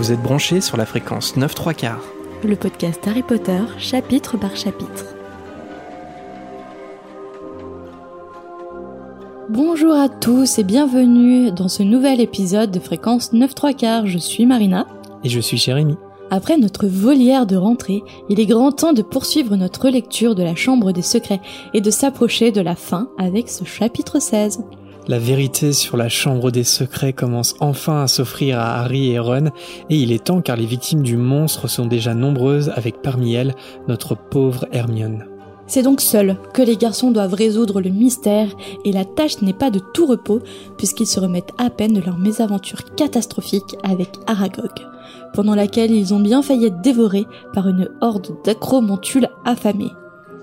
Vous êtes branchés sur la fréquence 9 3 quarts. Le podcast Harry Potter, chapitre par chapitre. Bonjour à tous et bienvenue dans ce nouvel épisode de fréquence 9 3 quarts. Je suis Marina. Et je suis Jérémy. Après notre volière de rentrée, il est grand temps de poursuivre notre lecture de la Chambre des Secrets et de s'approcher de la fin avec ce chapitre 16. La vérité sur la Chambre des Secrets commence enfin à s'offrir à Harry et Ron, et il est temps car les victimes du monstre sont déjà nombreuses avec parmi elles notre pauvre Hermione. C'est donc seul que les garçons doivent résoudre le mystère et la tâche n'est pas de tout repos puisqu'ils se remettent à peine de leur mésaventure catastrophique avec Aragog, pendant laquelle ils ont bien failli être dévorés par une horde d'acromontules affamés.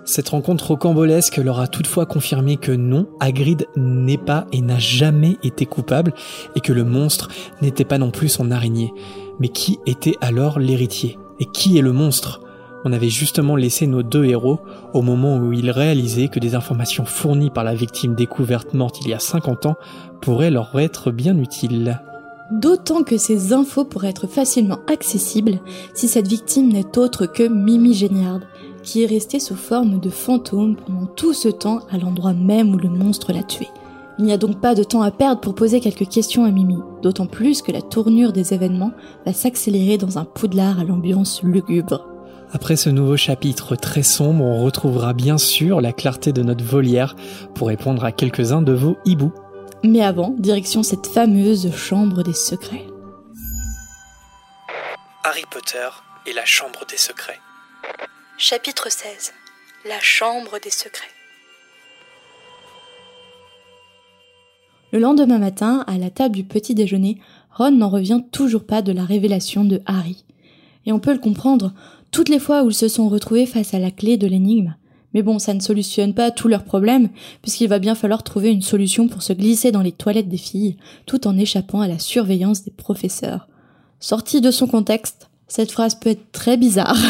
Cette rencontre rocambolesque leur a toutefois confirmé que non, Hagrid n'est pas et n'a jamais été coupable, et que le monstre n'était pas non plus son araignée. Mais qui était alors l'héritier? Et qui est le monstre? On avait justement laissé nos deux héros au moment où ils réalisaient que des informations fournies par la victime découverte morte il y a 50 ans pourraient leur être bien utiles. D'autant que ces infos pourraient être facilement accessibles si cette victime n'est autre que Mimi Géniard, qui est resté sous forme de fantôme pendant tout ce temps à l'endroit même où le monstre l'a tué. Il n'y a donc pas de temps à perdre pour poser quelques questions à Mimi, d'autant plus que la tournure des événements va s'accélérer dans un poudlard à l'ambiance lugubre. Après ce nouveau chapitre très sombre, on retrouvera bien sûr la clarté de notre volière pour répondre à quelques-uns de vos hiboux. Mais avant, direction cette fameuse chambre des secrets. Harry Potter et la chambre des secrets. Chapitre 16 La chambre des secrets. Le lendemain matin, à la table du petit déjeuner, Ron n'en revient toujours pas de la révélation de Harry. Et on peut le comprendre, toutes les fois où ils se sont retrouvés face à la clé de l'énigme. Mais bon, ça ne solutionne pas tous leurs problèmes, puisqu'il va bien falloir trouver une solution pour se glisser dans les toilettes des filles, tout en échappant à la surveillance des professeurs. Sorti de son contexte, cette phrase peut être très bizarre.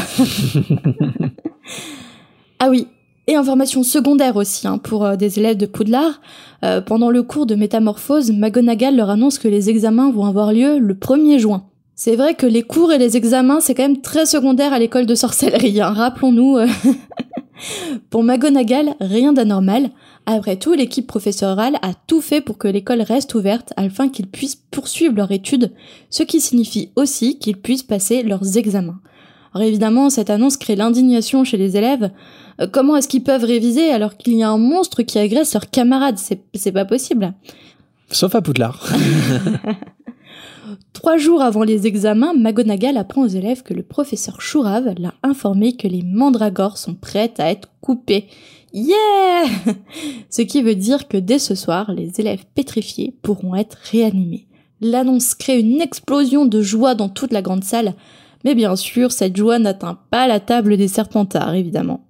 ah oui, et information secondaire aussi hein, pour euh, des élèves de Poudlard. Euh, pendant le cours de métamorphose, McGonagall leur annonce que les examens vont avoir lieu le 1er juin. C'est vrai que les cours et les examens, c'est quand même très secondaire à l'école de sorcellerie, hein, rappelons-nous. euh. pour McGonagall, rien d'anormal. Après tout, l'équipe professorale a tout fait pour que l'école reste ouverte afin qu'ils puissent poursuivre leur étude, ce qui signifie aussi qu'ils puissent passer leurs examens. Alors évidemment, cette annonce crée l'indignation chez les élèves. Euh, comment est-ce qu'ils peuvent réviser alors qu'il y a un monstre qui agresse leurs camarades? C'est c'est pas possible. Sauf à Poudlard. Trois jours avant les examens, McGonagall apprend aux élèves que le professeur Chourave l'a informé que les mandragores sont prêtes à être coupées. Yeah Ce qui veut dire que dès ce soir, les élèves pétrifiés pourront être réanimés. L'annonce crée une explosion de joie dans toute la grande salle, mais bien sûr, cette joie n'atteint pas la table des serpentards, évidemment.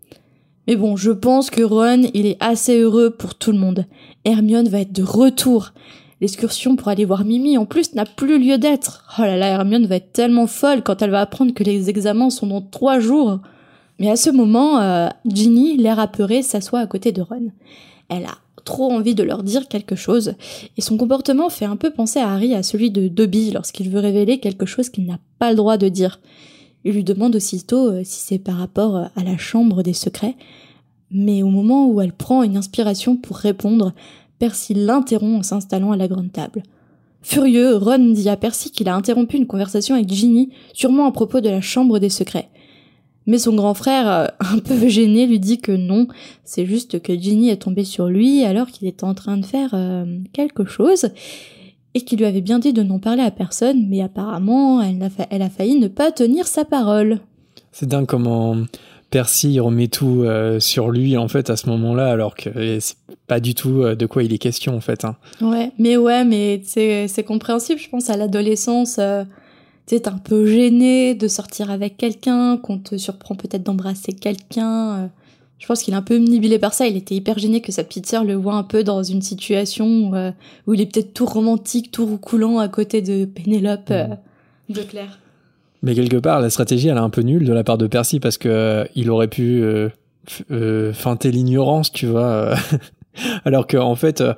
Mais bon, je pense que Ron, il est assez heureux pour tout le monde. Hermione va être de retour. L'excursion pour aller voir Mimi, en plus, n'a plus lieu d'être. Oh là là, Hermione va être tellement folle quand elle va apprendre que les examens sont dans trois jours. Mais à ce moment, euh, Ginny, l'air apeuré, s'assoit à côté de Ron. Elle a trop envie de leur dire quelque chose, et son comportement fait un peu penser à Harry à celui de Dobby lorsqu'il veut révéler quelque chose qu'il n'a pas le droit de dire. Il lui demande aussitôt euh, si c'est par rapport euh, à la chambre des secrets, mais au moment où elle prend une inspiration pour répondre, Percy l'interrompt en s'installant à la grande table. Furieux, Ron dit à Percy qu'il a interrompu une conversation avec Ginny, sûrement à propos de la chambre des secrets. Mais son grand frère, euh, un peu gêné, lui dit que non, c'est juste que Ginny est tombée sur lui alors qu'il était en train de faire euh, quelque chose, et qu'il lui avait bien dit de n'en parler à personne, mais apparemment elle a, fa- elle a failli ne pas tenir sa parole. C'est dingue comment Percy remet tout euh, sur lui en fait à ce moment-là, alors que c'est pas du tout euh, de quoi il est question en fait. hein. Ouais, mais ouais, mais c'est c'est compréhensible, je pense, à l'adolescence. Euh, t'es un peu gêné de sortir avec quelqu'un, qu'on te surprend peut-être d'embrasser quelqu'un. euh. Je pense qu'il est un peu omnibilé par ça. Il était hyper gêné que sa petite sœur le voit un peu dans une situation où, euh, où il est peut-être tout romantique, tout roucoulant à côté de Pénélope euh, de Claire. Mais quelque part, la stratégie, elle est un peu nulle de la part de Percy parce que euh, il aurait pu euh, euh, feinter l'ignorance, tu vois. alors qu'en fait, euh,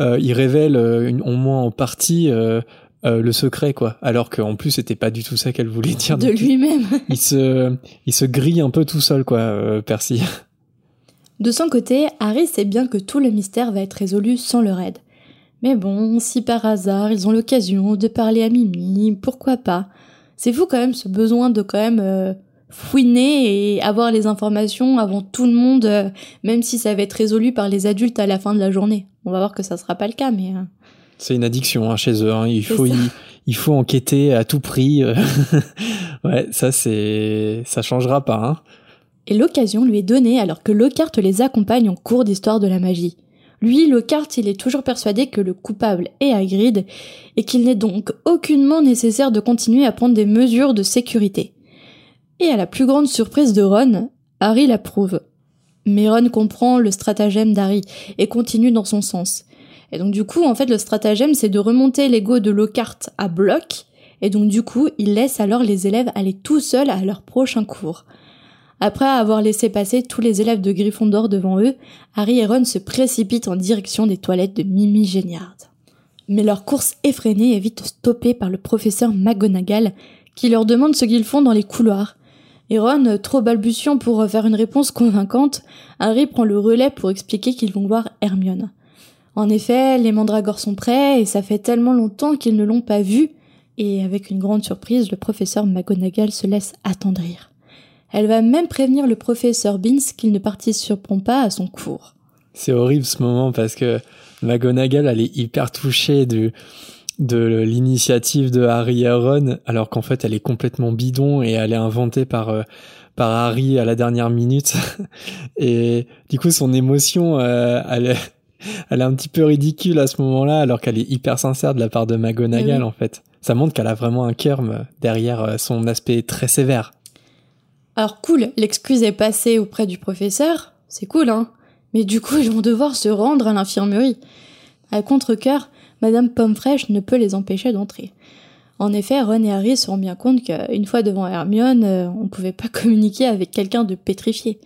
euh, il révèle, euh, une- au moins en partie, euh, euh, le secret, quoi. Alors qu'en plus, c'était pas du tout ça qu'elle voulait dire. De lui-même. il se, il se grille un peu tout seul, quoi, euh, Percy. De son côté, Harry sait bien que tout le mystère va être résolu sans leur aide. Mais bon, si par hasard ils ont l'occasion de parler à Mimi, pourquoi pas? C'est fou quand même ce besoin de quand même euh, fouiner et avoir les informations avant tout le monde, euh, même si ça va être résolu par les adultes à la fin de la journée. On va voir que ça sera pas le cas, mais. Euh, c'est une addiction hein, chez eux. Hein. Il faut il, faut enquêter à tout prix. ouais, ça c'est ça changera pas. Hein. Et l'occasion lui est donnée alors que Lockhart les accompagne en cours d'histoire de la magie. Lui, Lockhart, il est toujours persuadé que le coupable est Hagrid et qu'il n'est donc aucunement nécessaire de continuer à prendre des mesures de sécurité. Et à la plus grande surprise de Ron, Harry l'approuve. Mais Ron comprend le stratagème d'Harry et continue dans son sens. Et donc du coup, en fait, le stratagème, c'est de remonter l'ego de Lockhart à bloc, et donc du coup, il laisse alors les élèves aller tout seuls à leur prochain cours. Après avoir laissé passer tous les élèves de Gryffondor devant eux, Harry et Ron se précipitent en direction des toilettes de Mimi Géniard. Mais leur course effrénée est vite stoppée par le professeur McGonagall, qui leur demande ce qu'ils font dans les couloirs. Et Ron, trop balbutiant pour faire une réponse convaincante, Harry prend le relais pour expliquer qu'ils vont voir Hermione. En effet, les mandragores sont prêts et ça fait tellement longtemps qu'ils ne l'ont pas vu. Et avec une grande surprise, le professeur McGonagall se laisse attendrir. Elle va même prévenir le professeur Beans qu'il ne participeront pas à son cours. C'est horrible ce moment parce que McGonagall, elle est hyper touchée de, l'initiative de Harry et Ron, alors qu'en fait elle est complètement bidon et elle est inventée par euh, par Harry à la dernière minute. et du coup son émotion, euh, elle, est, elle est un petit peu ridicule à ce moment-là, alors qu'elle est hyper sincère de la part de McGonagall en fait. Ça montre qu'elle a vraiment un kerm derrière euh, son aspect très sévère. Alors cool, l'excuse est passée auprès du professeur, c'est cool hein. Mais du coup, ils vont devoir se rendre à l'infirmerie. À contre-cœur, Madame Pommefresh ne peut les empêcher d'entrer. En effet, Ron et Harry se rendent bien compte qu'une fois devant Hermione, euh, on ne pouvait pas communiquer avec quelqu'un de pétrifié.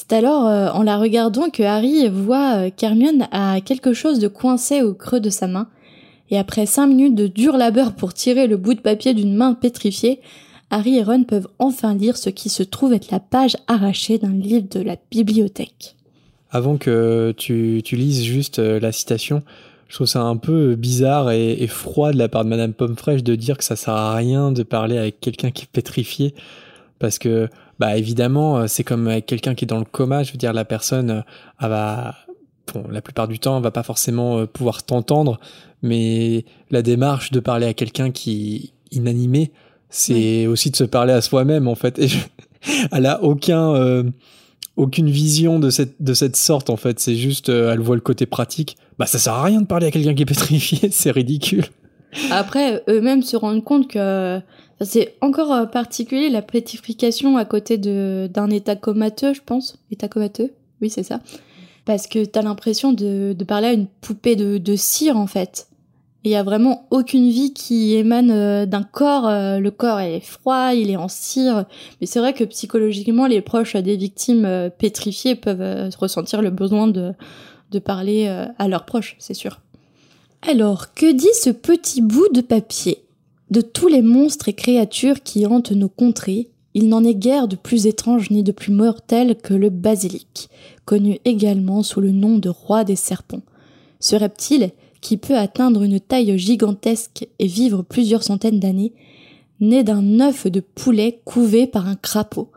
C'est alors euh, en la regardant que Harry voit euh, qu'Hermione a quelque chose de coincé au creux de sa main, et après cinq minutes de dur labeur pour tirer le bout de papier d'une main pétrifiée, Harry et Ron peuvent enfin lire ce qui se trouve être la page arrachée d'un livre de la bibliothèque. Avant que tu, tu lises juste la citation, je trouve ça un peu bizarre et, froid de la part de Madame Pommefresh de dire que ça sert à rien de parler avec quelqu'un qui est pétrifié parce que bah évidemment c'est comme avec quelqu'un qui est dans le coma je veux dire la personne euh, elle va bon la plupart du temps elle va pas forcément euh, pouvoir t'entendre mais la démarche de parler à quelqu'un qui est inanimé c'est aussi de se parler à soi-même en fait. Et elle a aucun euh, aucune vision de cette de cette sorte en fait. C'est juste elle voit le côté pratique. Bah ça sert à rien de parler à quelqu'un qui est pétrifié, c'est ridicule. Après, eux-mêmes se rendent compte que c'est encore euh, particulier la pétrification à côté d'un état comateux, je pense. État comateux, oui c'est ça. Parce que t'as l'impression de, parler à une poupée de, cire en fait. Il y a vraiment aucune vie qui émane euh, d'un corps. Euh, le corps est froid, il est en cire. Mais c'est vrai que psychologiquement, les proches des victimes pétrifiées peuvent ressentir le besoin de de parler à leurs proches, c'est sûr. Alors, que dit ce petit bout de papier? De tous les monstres et créatures qui hantent nos contrées, il n'en est guère de plus étrange ni de plus mortel que le basilic, connu également sous le nom de roi des serpents. Ce reptile, qui peut atteindre une taille gigantesque et vivre plusieurs centaines d'années, naît d'un œuf de poulet couvé par un crapaud.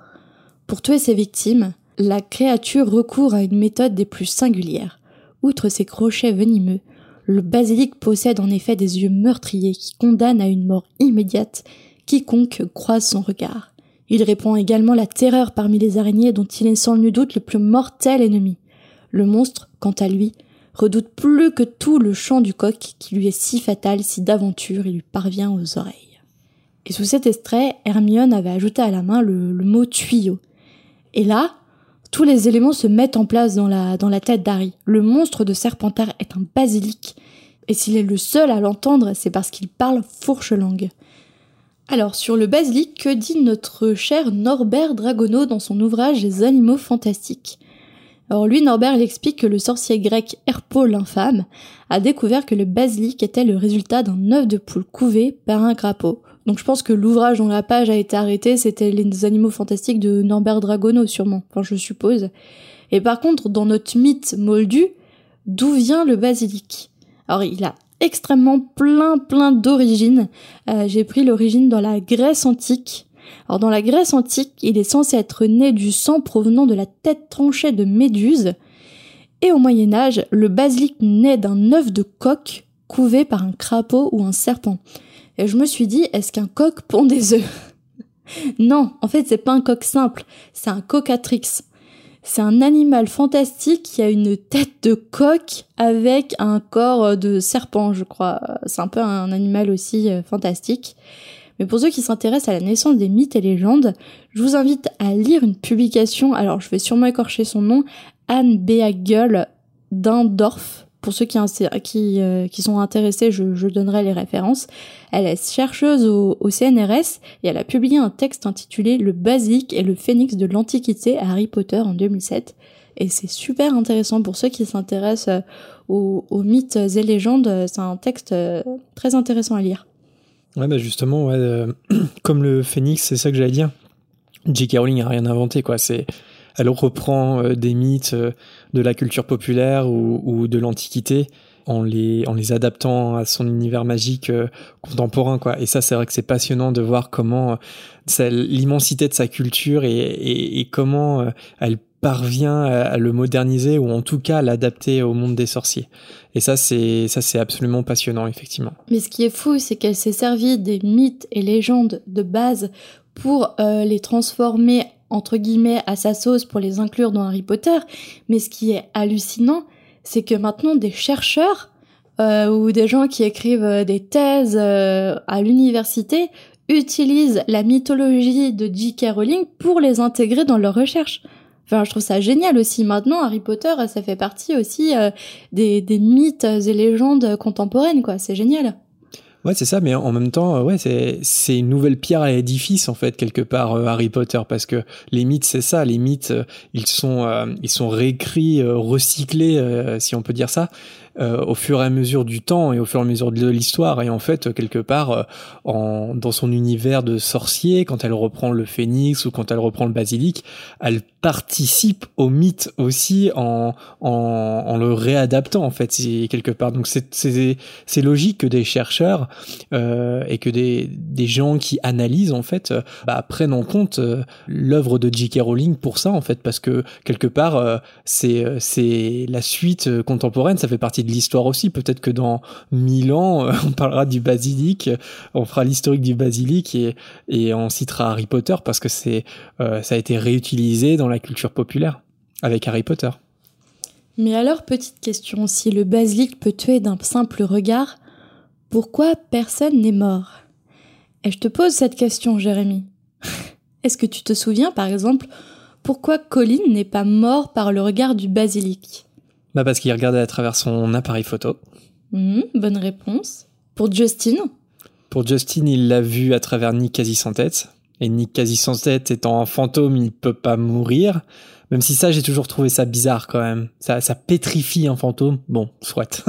Pour tuer ses victimes, la créature recourt à une méthode des plus singulières. Outre ses crochets venimeux, le basilic possède en effet des yeux meurtriers qui condamnent à une mort immédiate quiconque croise son regard. Il répand également la terreur parmi les araignées dont il est sans nul doute le plus mortel ennemi. Le monstre, quant à lui, redoute plus que tout le chant du coq qui lui est si fatal si d'aventure il lui parvient aux oreilles. Et sous cet extrait, Hermione avait ajouté à la main le, le mot tuyau. Et là, tous les éléments se mettent en place dans la, tête d'Harry. Le monstre de Serpentard est un basilic. Et s'il est le seul à l'entendre, c'est parce qu'il parle fourche-langue. Alors, sur le basilic, que dit notre cher Norbert Dragono dans son ouvrage Les animaux fantastiques? Alors lui, Norbert, il explique que le sorcier grec Herpo l'infâme a découvert que le basilic était le résultat d'un œuf de poule couvé par un crapaud. Donc je pense que l'ouvrage dont la page a été arrêtée, c'était Les animaux fantastiques de Norbert Dragono, sûrement. Enfin, je suppose. Et par contre, dans notre mythe moldu, d'où vient le basilic? Alors il a extrêmement plein plein d'origines. Euh, j'ai pris l'origine dans la Grèce antique. Alors dans la Grèce antique, il est censé être né du sang provenant de la tête tranchée de Méduse. Et au Moyen Âge, le basilic naît d'un œuf de coq couvé par un crapaud ou un serpent. Et je me suis dit, est-ce qu'un coq pond des œufs? Non, en fait, c'est pas un coq simple, c'est un cocatrix. C'est un animal fantastique qui a une tête de coq avec un corps de serpent, je crois. C'est un peu un animal aussi euh, fantastique. Mais pour ceux qui s'intéressent à la naissance des mythes et légendes, je vous invite à lire une publication, alors je vais sûrement écorcher son nom, Anne Beagel d'Indorf, pour ceux qui, euh, sont intéressés, je, donnerai les références. Elle est chercheuse au, CNRS et elle a publié un texte intitulé Le basique et le phénix de l'Antiquité à Harry Potter en 2007. Et c'est super intéressant pour ceux qui s'intéressent euh, aux, mythes et légendes. C'est un texte euh, très intéressant à lire. Ouais, bah justement, comme le phénix, c'est ça que j'allais dire. J.K. Rowling a rien inventé, quoi. C'est elle reprend euh, des mythes euh, de la culture populaire ou, de l'Antiquité en les, en les adaptant à son univers magique euh, contemporain. Quoi. Et ça, c'est vrai que c'est passionnant de voir comment l'immensité de sa culture et, comment elle parvient à, le moderniser ou en tout cas l'adapter au monde des sorciers. Et ça, c'est ça, c'est absolument passionnant, effectivement. Mais ce qui est fou, c'est qu'elle s'est servie des mythes et légendes de base pour les transformer entre guillemets à sa sauce pour les inclure dans Harry Potter. Mais ce qui est hallucinant, c'est que maintenant des chercheurs euh, ou des gens qui écrivent euh, des thèses euh, à l'université utilisent la mythologie de J.K. Rowling pour les intégrer dans leurs recherches. Enfin, je trouve ça génial aussi. Maintenant, Harry Potter, ça fait partie aussi des, des mythes et légendes contemporaines, quoi. C'est génial. Ouais, c'est ça, mais en même temps, euh, ouais, c'est une nouvelle pierre à l'édifice en fait quelque part euh, Harry Potter parce que les mythes, c'est ça, les mythes, euh, ils sont ils sont réécrits, recyclés, si on peut dire ça, euh, au fur et à mesure du temps et au fur et à mesure de l'histoire. Et en fait, quelque part, euh, en, dans son univers de sorcier, quand elle reprend le phénix ou quand elle reprend le basilic, elle participe au mythe aussi en, en, en le réadaptant en fait quelque part. Donc c'est logique que des chercheurs euh, et que des, des gens qui analysent en fait bah, prennent en compte l'œuvre de J.K. Rowling pour ça en fait parce que quelque part c'est c'est la suite contemporaine, ça fait partie de l'histoire aussi. Peut-être que dans mille ans, euh, on parlera du basilic, on fera l'historique du basilic et, et on citera Harry Potter parce que c'est euh, ça a été réutilisé dans la culture populaire avec Harry Potter. Mais alors, petite question, si le basilic peut tuer d'un simple regard, pourquoi personne n'est mort? Et je te pose cette question, Jérémy. Est-ce que tu te souviens, par exemple, pourquoi Colin n'est pas mort par le regard du basilic? Bah parce qu'il regardait à travers son appareil photo. Mmh, bonne réponse. Pour Justin? Pour Justin, il l'a vu à travers Nick quasi sans tête. Et Nick quasi sans tête étant un fantôme, il peut pas mourir. Même si ça, j'ai toujours trouvé ça bizarre quand même. Ça, ça pétrifie un fantôme. Bon, soit.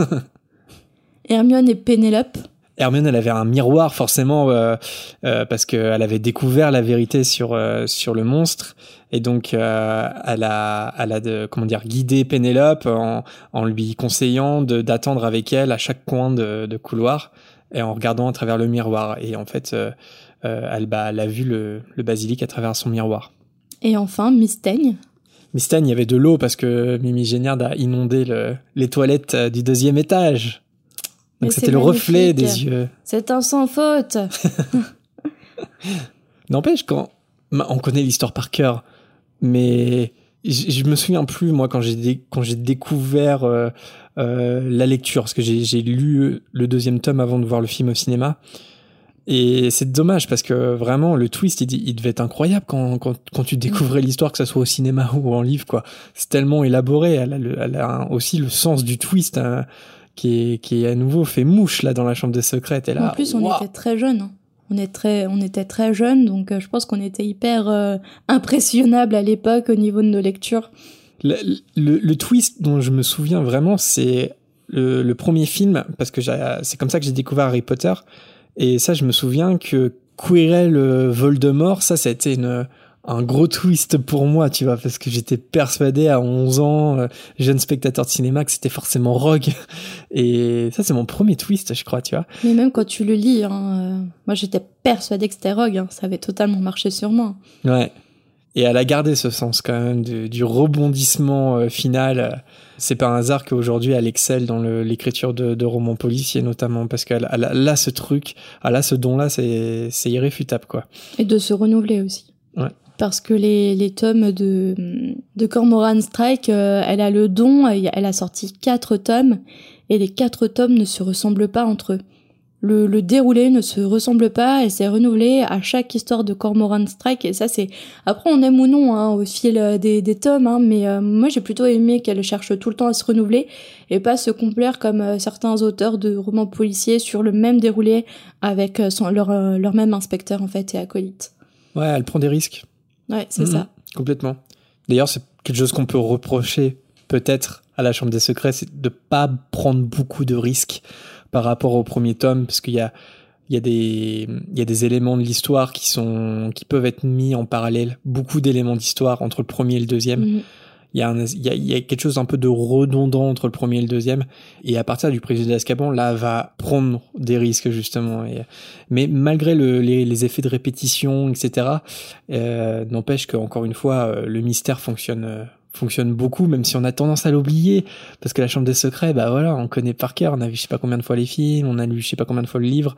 Hermione et Pénélope? Hermione, elle avait un miroir forcément euh, euh, parce qu'elle avait découvert la vérité sur euh, sur le monstre et donc euh, elle a elle a de, comment dire guidé Pénélope en, en lui conseillant d'attendre avec elle à chaque coin de, de, couloir et en regardant à travers le miroir et en fait elle, bah, elle a vu le, le basilic à travers son miroir. Et enfin Mistaigne. Mistaigne, il y avait de l'eau parce que Mimi Géniard a inondé le, les toilettes du deuxième étage. Donc c'était le reflet des yeux. C'est un sans faute. N'empêche, quand on connaît l'histoire par cœur, mais je, me souviens plus moi quand j'ai quand j'ai découvert euh, euh, la lecture parce que j'ai lu le deuxième tome avant de voir le film au cinéma. Et c'est dommage parce que vraiment le twist il, il devait être incroyable quand, quand, quand tu découvrais l'histoire que ça soit au cinéma ou en livre quoi. C'est tellement élaboré, elle a, elle a aussi le sens du twist. Hein qui est, qui est à nouveau fait mouche là dans la chambre des secrètes. Et là, en plus, on était très jeunes. On, on était très jeunes, donc euh, je pense qu'on était hyper euh, impressionnable à l'époque au niveau de nos lectures. Le, twist dont je me souviens vraiment, c'est le, premier film, parce que c'est comme ça que j'ai découvert Harry Potter. Et ça, je me souviens que Quirrell euh, Voldemort, ça, ça a été une, un gros twist pour moi, tu vois, parce que j'étais persuadé à 11 ans, euh, jeune spectateur de cinéma, que c'était forcément Rogue. Et ça, c'est mon premier twist, je crois, tu vois. Mais même quand tu le lis, hein, euh, moi j'étais persuadée que c'était Rogue, hein, ça avait totalement marché sur moi. Ouais. Et elle a gardé ce sens quand même du, du rebondissement euh, final. C'est pas un hasard qu'aujourd'hui elle excelle dans l'écriture de, de romans policiers notamment parce qu'elle elle, a- elle a ce truc, elle a ce don-là, c'est c'est irréfutable quoi. Et de se renouveler aussi. Ouais. Parce que les, les tomes de, de Cormoran Strike, euh, elle a le don, elle a sorti quatre tomes, et les quatre tomes ne se ressemblent pas entre eux. Le, le déroulé ne se ressemble pas, elle s'est renouvelée à chaque histoire de Cormoran Strike, et ça c'est... Après on aime ou non hein, au fil euh, des, des tomes, hein, mais euh, moi j'ai plutôt aimé qu'elle cherche tout le temps à se renouveler, et pas se complaire comme certains auteurs de romans policiers sur le même déroulé avec son, leur, leur même inspecteur en fait et acolyte. Ouais, elle prend des risques. Ouais, c'est ça. Complètement. D'ailleurs, c'est quelque chose qu'on peut reprocher peut-être à la Chambre des Secrets, c'est de pas prendre beaucoup de risques par rapport au premier tome, parce qu'il y a, il y, a des, il y a des éléments de l'histoire qui, sont, qui peuvent être mis en parallèle, beaucoup d'éléments d'histoire entre le premier et le deuxième. Mhm. Il y, a un, il, y a, il y a quelque chose un peu de redondant entre le premier et le deuxième. Et à partir du président d'Azkaban, là, va prendre des risques, justement. Mais malgré le, les, les effets de répétition, etc., euh, n'empêche qu'encore une fois, euh, le mystère fonctionne, euh, fonctionne beaucoup, même si on a tendance à l'oublier. Parce que la Chambre des Secrets, bah voilà, on connaît par cœur. On a vu je sais pas combien de fois les films, on a lu je sais pas combien de fois le livre.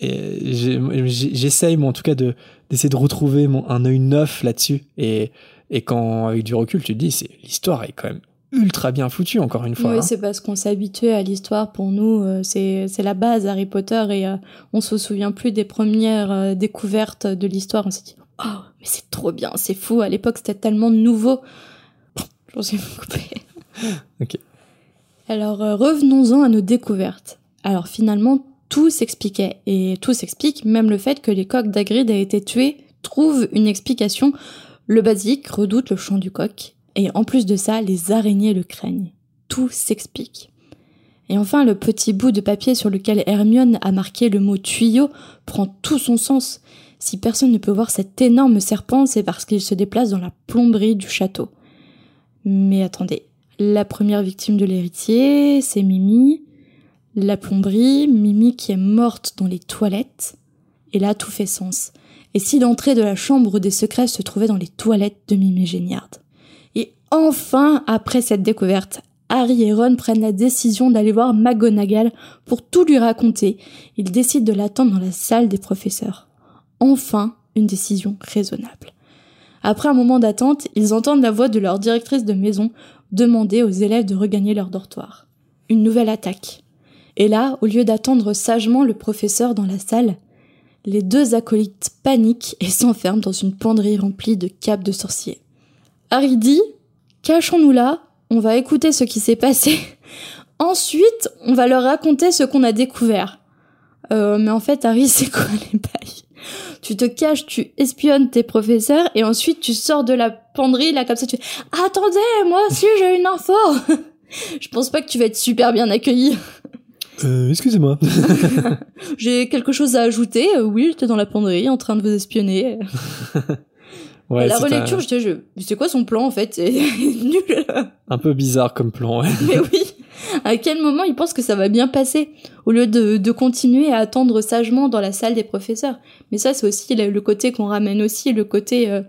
J'essaye, moi, en tout cas, de d'essayer de retrouver mon, un œil neuf là-dessus. Et, et quand, avec du recul, tu te dis, c'est l'histoire est quand même ultra bien foutue, encore une fois. Oui, hein. c'est parce qu'on s'est habitué à l'histoire. Pour nous, euh, c'est c'est la base Harry Potter et euh, on se souvient plus des premières euh, découvertes de l'histoire. On s'est dit oh mais c'est trop bien, c'est fou. À l'époque, c'était tellement nouveau. J'en suis coupé. Ok. Alors euh, revenons-en à nos découvertes. Alors finalement, tout s'expliquait et tout s'explique. Même le fait que les coqs d'Agrid aient été tués trouve une explication. Le basique redoute le chant du coq et en plus de ça, les araignées le craignent. Tout s'explique. Et enfin, le petit bout de papier sur lequel Hermione a marqué le mot tuyau prend tout son sens. Si personne ne peut voir cet énorme serpent, c'est parce qu'il se déplace dans la plomberie du château. Mais attendez, la première victime de l'héritier, c'est Mimi. La plomberie, Mimi qui est morte dans les toilettes. Et là, tout fait sens. Et si l'entrée de la chambre des secrets se trouvait dans les toilettes de Mimi Géniard? Et enfin, après cette découverte, Harry et Ron prennent la décision d'aller voir McGonagall pour tout lui raconter. Ils décident de l'attendre dans la salle des professeurs. Enfin, une décision raisonnable. Après un moment d'attente, ils entendent la voix de leur directrice de maison demander aux élèves de regagner leur dortoir. Une nouvelle attaque. Et là, au lieu d'attendre sagement le professeur dans la salle, les deux acolytes paniquent et s'enferment dans une penderie remplie de capes de sorciers. Harry dit Cachons-nous là, on va écouter ce qui s'est passé. Ensuite, on va leur raconter ce qu'on a découvert. Euh, mais en fait, Harry, c'est quoi les bails? Tu te caches, tu espionnes tes professeurs et ensuite tu sors de la penderie là comme ça. Tu fais Attendez, moi aussi j'ai une info. Je pense pas que tu vas être super bien accueilli. Euh, excusez-moi. J'ai quelque chose à ajouter. Euh, oui, j'étais dans la penderie en train de vous espionner. Ouais, la un- relecture, j'étais, je... c'est quoi son plan en fait? C'est nul. un peu bizarre comme plan, ouais. Mais oui. À quel moment il pense que ça va bien passer? Au lieu de, de continuer à attendre sagement dans la salle des professeurs. Mais ça, c'est aussi le, le côté qu'on ramène aussi, le côté euh,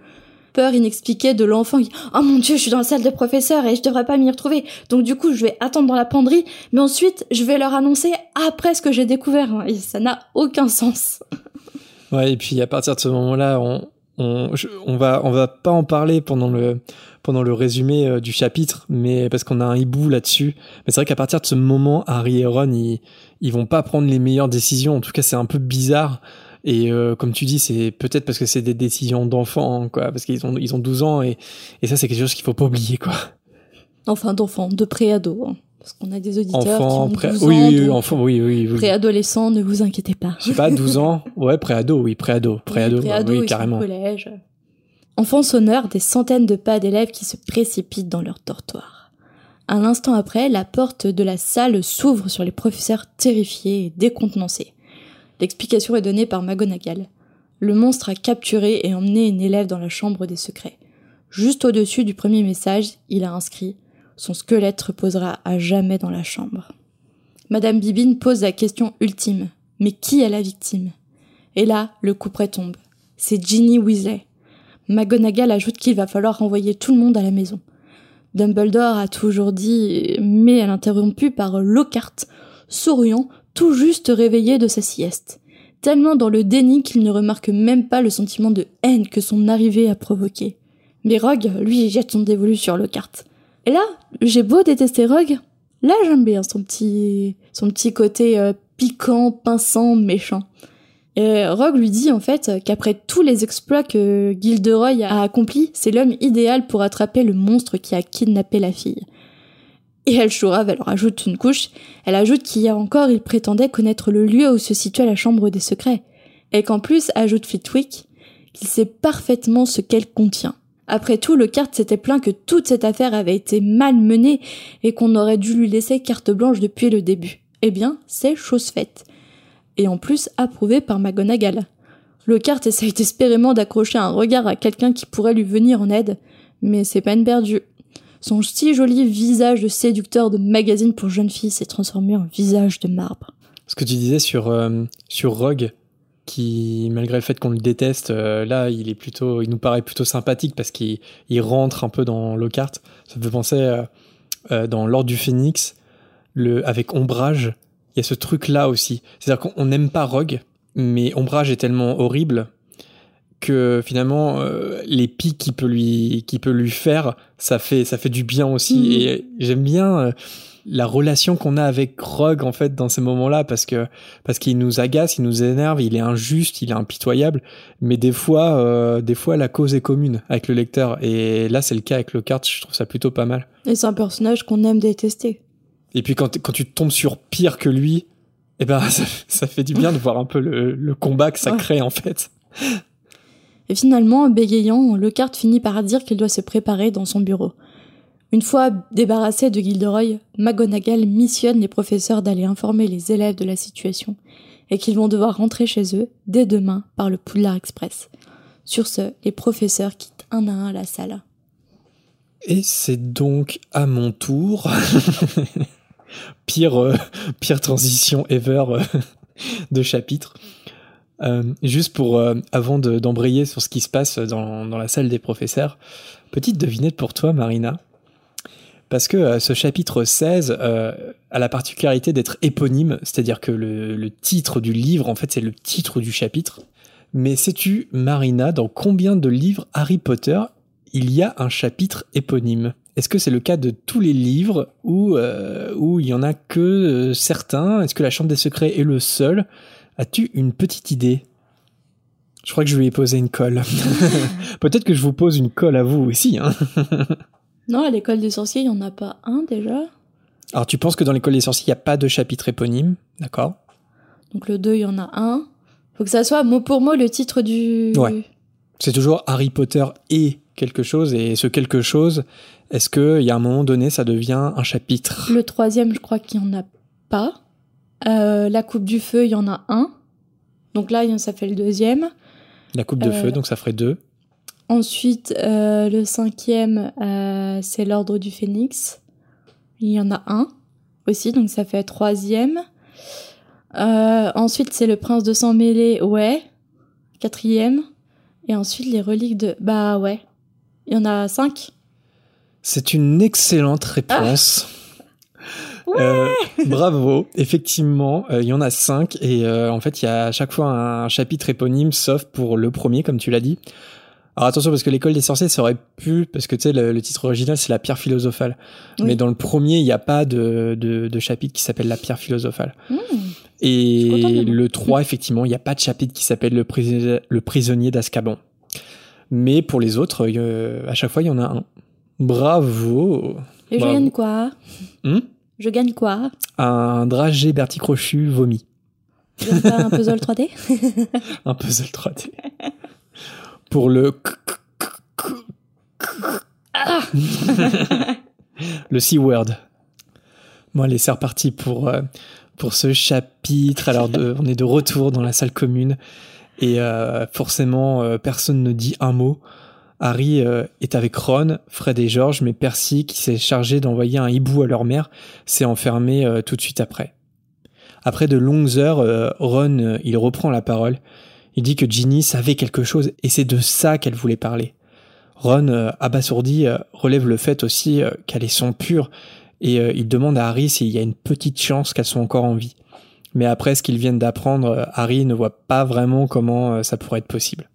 peur inexpliquée de l'enfant. Oh mon dieu, je suis dans la salle des professeurs et je devrais pas m'y retrouver. Donc du coup, je vais attendre dans la penderie, mais ensuite, je vais leur annoncer après ce que j'ai découvert. Et ça n'a aucun sens. Ouais, et puis à partir de ce moment-là, on, on va, on va pas en parler pendant le, pendant le résumé euh, du chapitre, mais parce qu'on a un hibou là-dessus. Mais c'est vrai qu'à partir de ce moment, Harry et Ron, ils, ils vont pas prendre les meilleures décisions. En tout cas, c'est un peu bizarre. Et euh, comme tu dis, c'est peut-être parce que c'est des décisions d'enfants, quoi, parce qu'ils ont, ils ont 12 ans, et, et ça, c'est quelque chose qu'il faut pas oublier, quoi. Enfin, d'enfants, de préado. hein. Parce qu'on a des auditeurs qui Enfant, ont pré... 12 oui, ans, oui, oui, donc enfant, oui, oui, oui. préadolescents, ne vous inquiétez pas. Je sais pas, 12 ans, ouais, préado, oui, préado, préado, Oui, préado, oui, carrément. collège. Enfant sonneur, des centaines de pas d'élèves qui se précipitent dans leur dortoir. Un instant après, la porte de la salle s'ouvre sur les professeurs terrifiés et décontenancés. L'explication est donnée par McGonagall. Le monstre a capturé et emmené une élève dans la chambre des secrets. Juste au-dessus du premier message, il a inscrit Son squelette reposera à jamais dans la chambre. Madame Bibine pose la question ultime. Mais qui est la victime? Et là, le coup près tombe. C'est Ginny Weasley. McGonagall ajoute qu'il va falloir renvoyer tout le monde à la maison. Dumbledore a toujours dit, mais elle interrompue par Lockhart, souriant, tout juste réveillé de sa sieste tellement dans le déni qu'il ne remarque même pas le sentiment de haine que son arrivée a provoqué. Mais Rogue, lui, jette son dévolu sur le carte. Et là, j'ai beau détester Rogue, là j'aime bien son petit, son petit côté euh, piquant, pinçant, méchant. Rogue lui dit en fait qu'après tous les exploits que Gilderoy a accomplis, c'est l'homme idéal pour attraper le monstre qui a kidnappé la fille. Et elle Chourave, elle rajoute une couche. Elle ajoute qu'hier encore, il prétendait connaître le lieu où se situait la chambre des secrets. Et qu'en plus, ajoute Flitwick, qu'il sait parfaitement ce qu'elle contient. Après tout, le carte s'était plaint que toute cette affaire avait été mal menée et qu'on aurait dû lui laisser carte blanche depuis le début. Eh bien, c'est chose faite. Et en plus, approuvé par McGonagall. Le carte essaye désespérément d'accrocher un regard à quelqu'un qui pourrait lui venir en aide, mais c'est peine perdue. Son si joli visage de séducteur de magazine pour jeunes filles s'est transformé en visage de marbre. Ce que tu disais sur, euh, sur Rogue, qui, malgré le fait qu'on le déteste, euh, là, il est plutôt, il nous paraît plutôt sympathique parce qu'il il rentre un peu dans Lockhart. Ça me fait penser euh, dans l'Ordre du Phénix, le, avec Ombrage, il y a ce truc-là aussi. C'est-à-dire qu'on n'aime pas Rogue, mais Ombrage est tellement horrible que finalement euh, les pics qu'il peut lui qui peut lui faire ça fait ça fait du bien aussi mm. et j'aime bien euh, la relation qu'on a avec Rogue en fait dans ces moments-là parce que parce qu'il nous agace, il nous énerve, il est injuste, il est impitoyable, mais des fois euh, des fois la cause est commune avec le lecteur et là c'est le cas avec le carte, je trouve ça plutôt pas mal. Et c'est un personnage qu'on aime détester. Et puis quand quand tu tombes sur pire que lui, eh ben ça, ça fait du bien de voir un peu le, le combat que ça crée en fait. Et finalement, bégayant, Lockhart finit par dire qu'il doit se préparer dans son bureau. Une fois débarrassé de Gilderoy, McGonagall missionne les professeurs d'aller informer les élèves de la situation et qu'ils vont devoir rentrer chez eux dès demain par le Poudlard Express. Sur ce, les professeurs quittent un à un la salle. Et c'est donc à mon tour. pire, euh, pire transition ever euh, de chapitre. Euh, juste pour, euh, avant d'embrayer sur ce qui se passe dans, la salle des professeurs, petite devinette pour toi, Marina. Parce que euh, ce chapitre 16 a la particularité d'être éponyme, c'est-à-dire que le, le, titre du livre, en fait, c'est le titre du chapitre. Mais sais-tu, Marina, dans combien de livres Harry Potter il y a un chapitre éponyme? Est-ce que c'est le cas de tous les livres ou où il y en a que certains? Est-ce que la Chambre des Secrets est le seul? As-tu une petite idée? Je crois que je lui ai posé une colle. Peut-être que je vous pose une colle à vous aussi. Hein non, à l'école des sorciers, il n'y en a pas un déjà. Alors tu penses que dans l'école des sorciers, il n'y a pas de chapitre éponyme, d'accord Donc le 2, il y en a un. Faut que ça soit mot pour mot le titre du... Ouais. C'est toujours Harry Potter et quelque chose, et ce quelque chose, est-ce qu'il y a un moment donné, ça devient un chapitre? Le troisième, je crois qu'il n'y en a pas. Euh, la coupe du feu, il y en a un. Donc là, ça fait le deuxième. La coupe de feu, euh, donc ça ferait deux. Ensuite, euh, le cinquième, c'est l'ordre du phénix. Il y en a un aussi, donc ça fait troisième. ensuite, c'est le prince de sang mêlé, ouais. Quatrième. Et ensuite, les reliques de... Bah ouais. Il y en a cinq. C'est une excellente réponse. Euh, bravo, effectivement, euh, il y en a cinq et euh, en fait il y a à chaque fois un chapitre éponyme, sauf pour le premier, comme tu l'as dit. Alors attention parce que l'école des sorciers ça aurait pu, parce que tu sais le, titre original c'est la pierre philosophale, mais dans le premier il n'y a pas de, de, chapitre qui s'appelle la pierre philosophale. Hmm. Et le 3 effectivement il n'y a pas de chapitre qui s'appelle le, le prisonnier d'Azkaban. Mais pour les autres, à chaque fois il y en a un. Bravo. Et je gagne quoi? Hmm? Je gagne quoi? Un dragé Bertie Crochu vomi. un puzzle 3D Un puzzle 3D. Pour le Ah le C-word. Bon, allez, c'est reparti pour, euh, pour ce chapitre. Alors, de- on est de retour dans la salle commune. Et euh, forcément, euh, personne ne dit un mot. Harry euh, est avec Ron, Fred et George, mais Percy, qui s'est chargé d'envoyer un hibou à leur mère, s'est enfermé euh, tout de suite après. Après de longues heures, euh, Ron, il reprend la parole. Il dit que Ginny savait quelque chose, et c'est de ça qu'elle voulait parler. Ron, abasourdi, relève le fait aussi euh, qu'elles sont pures, et il demande à Harry s'il y a une petite chance qu'elles sont encore en vie. Mais après ce qu'ils viennent d'apprendre, Harry ne voit pas vraiment comment ça pourrait être possible.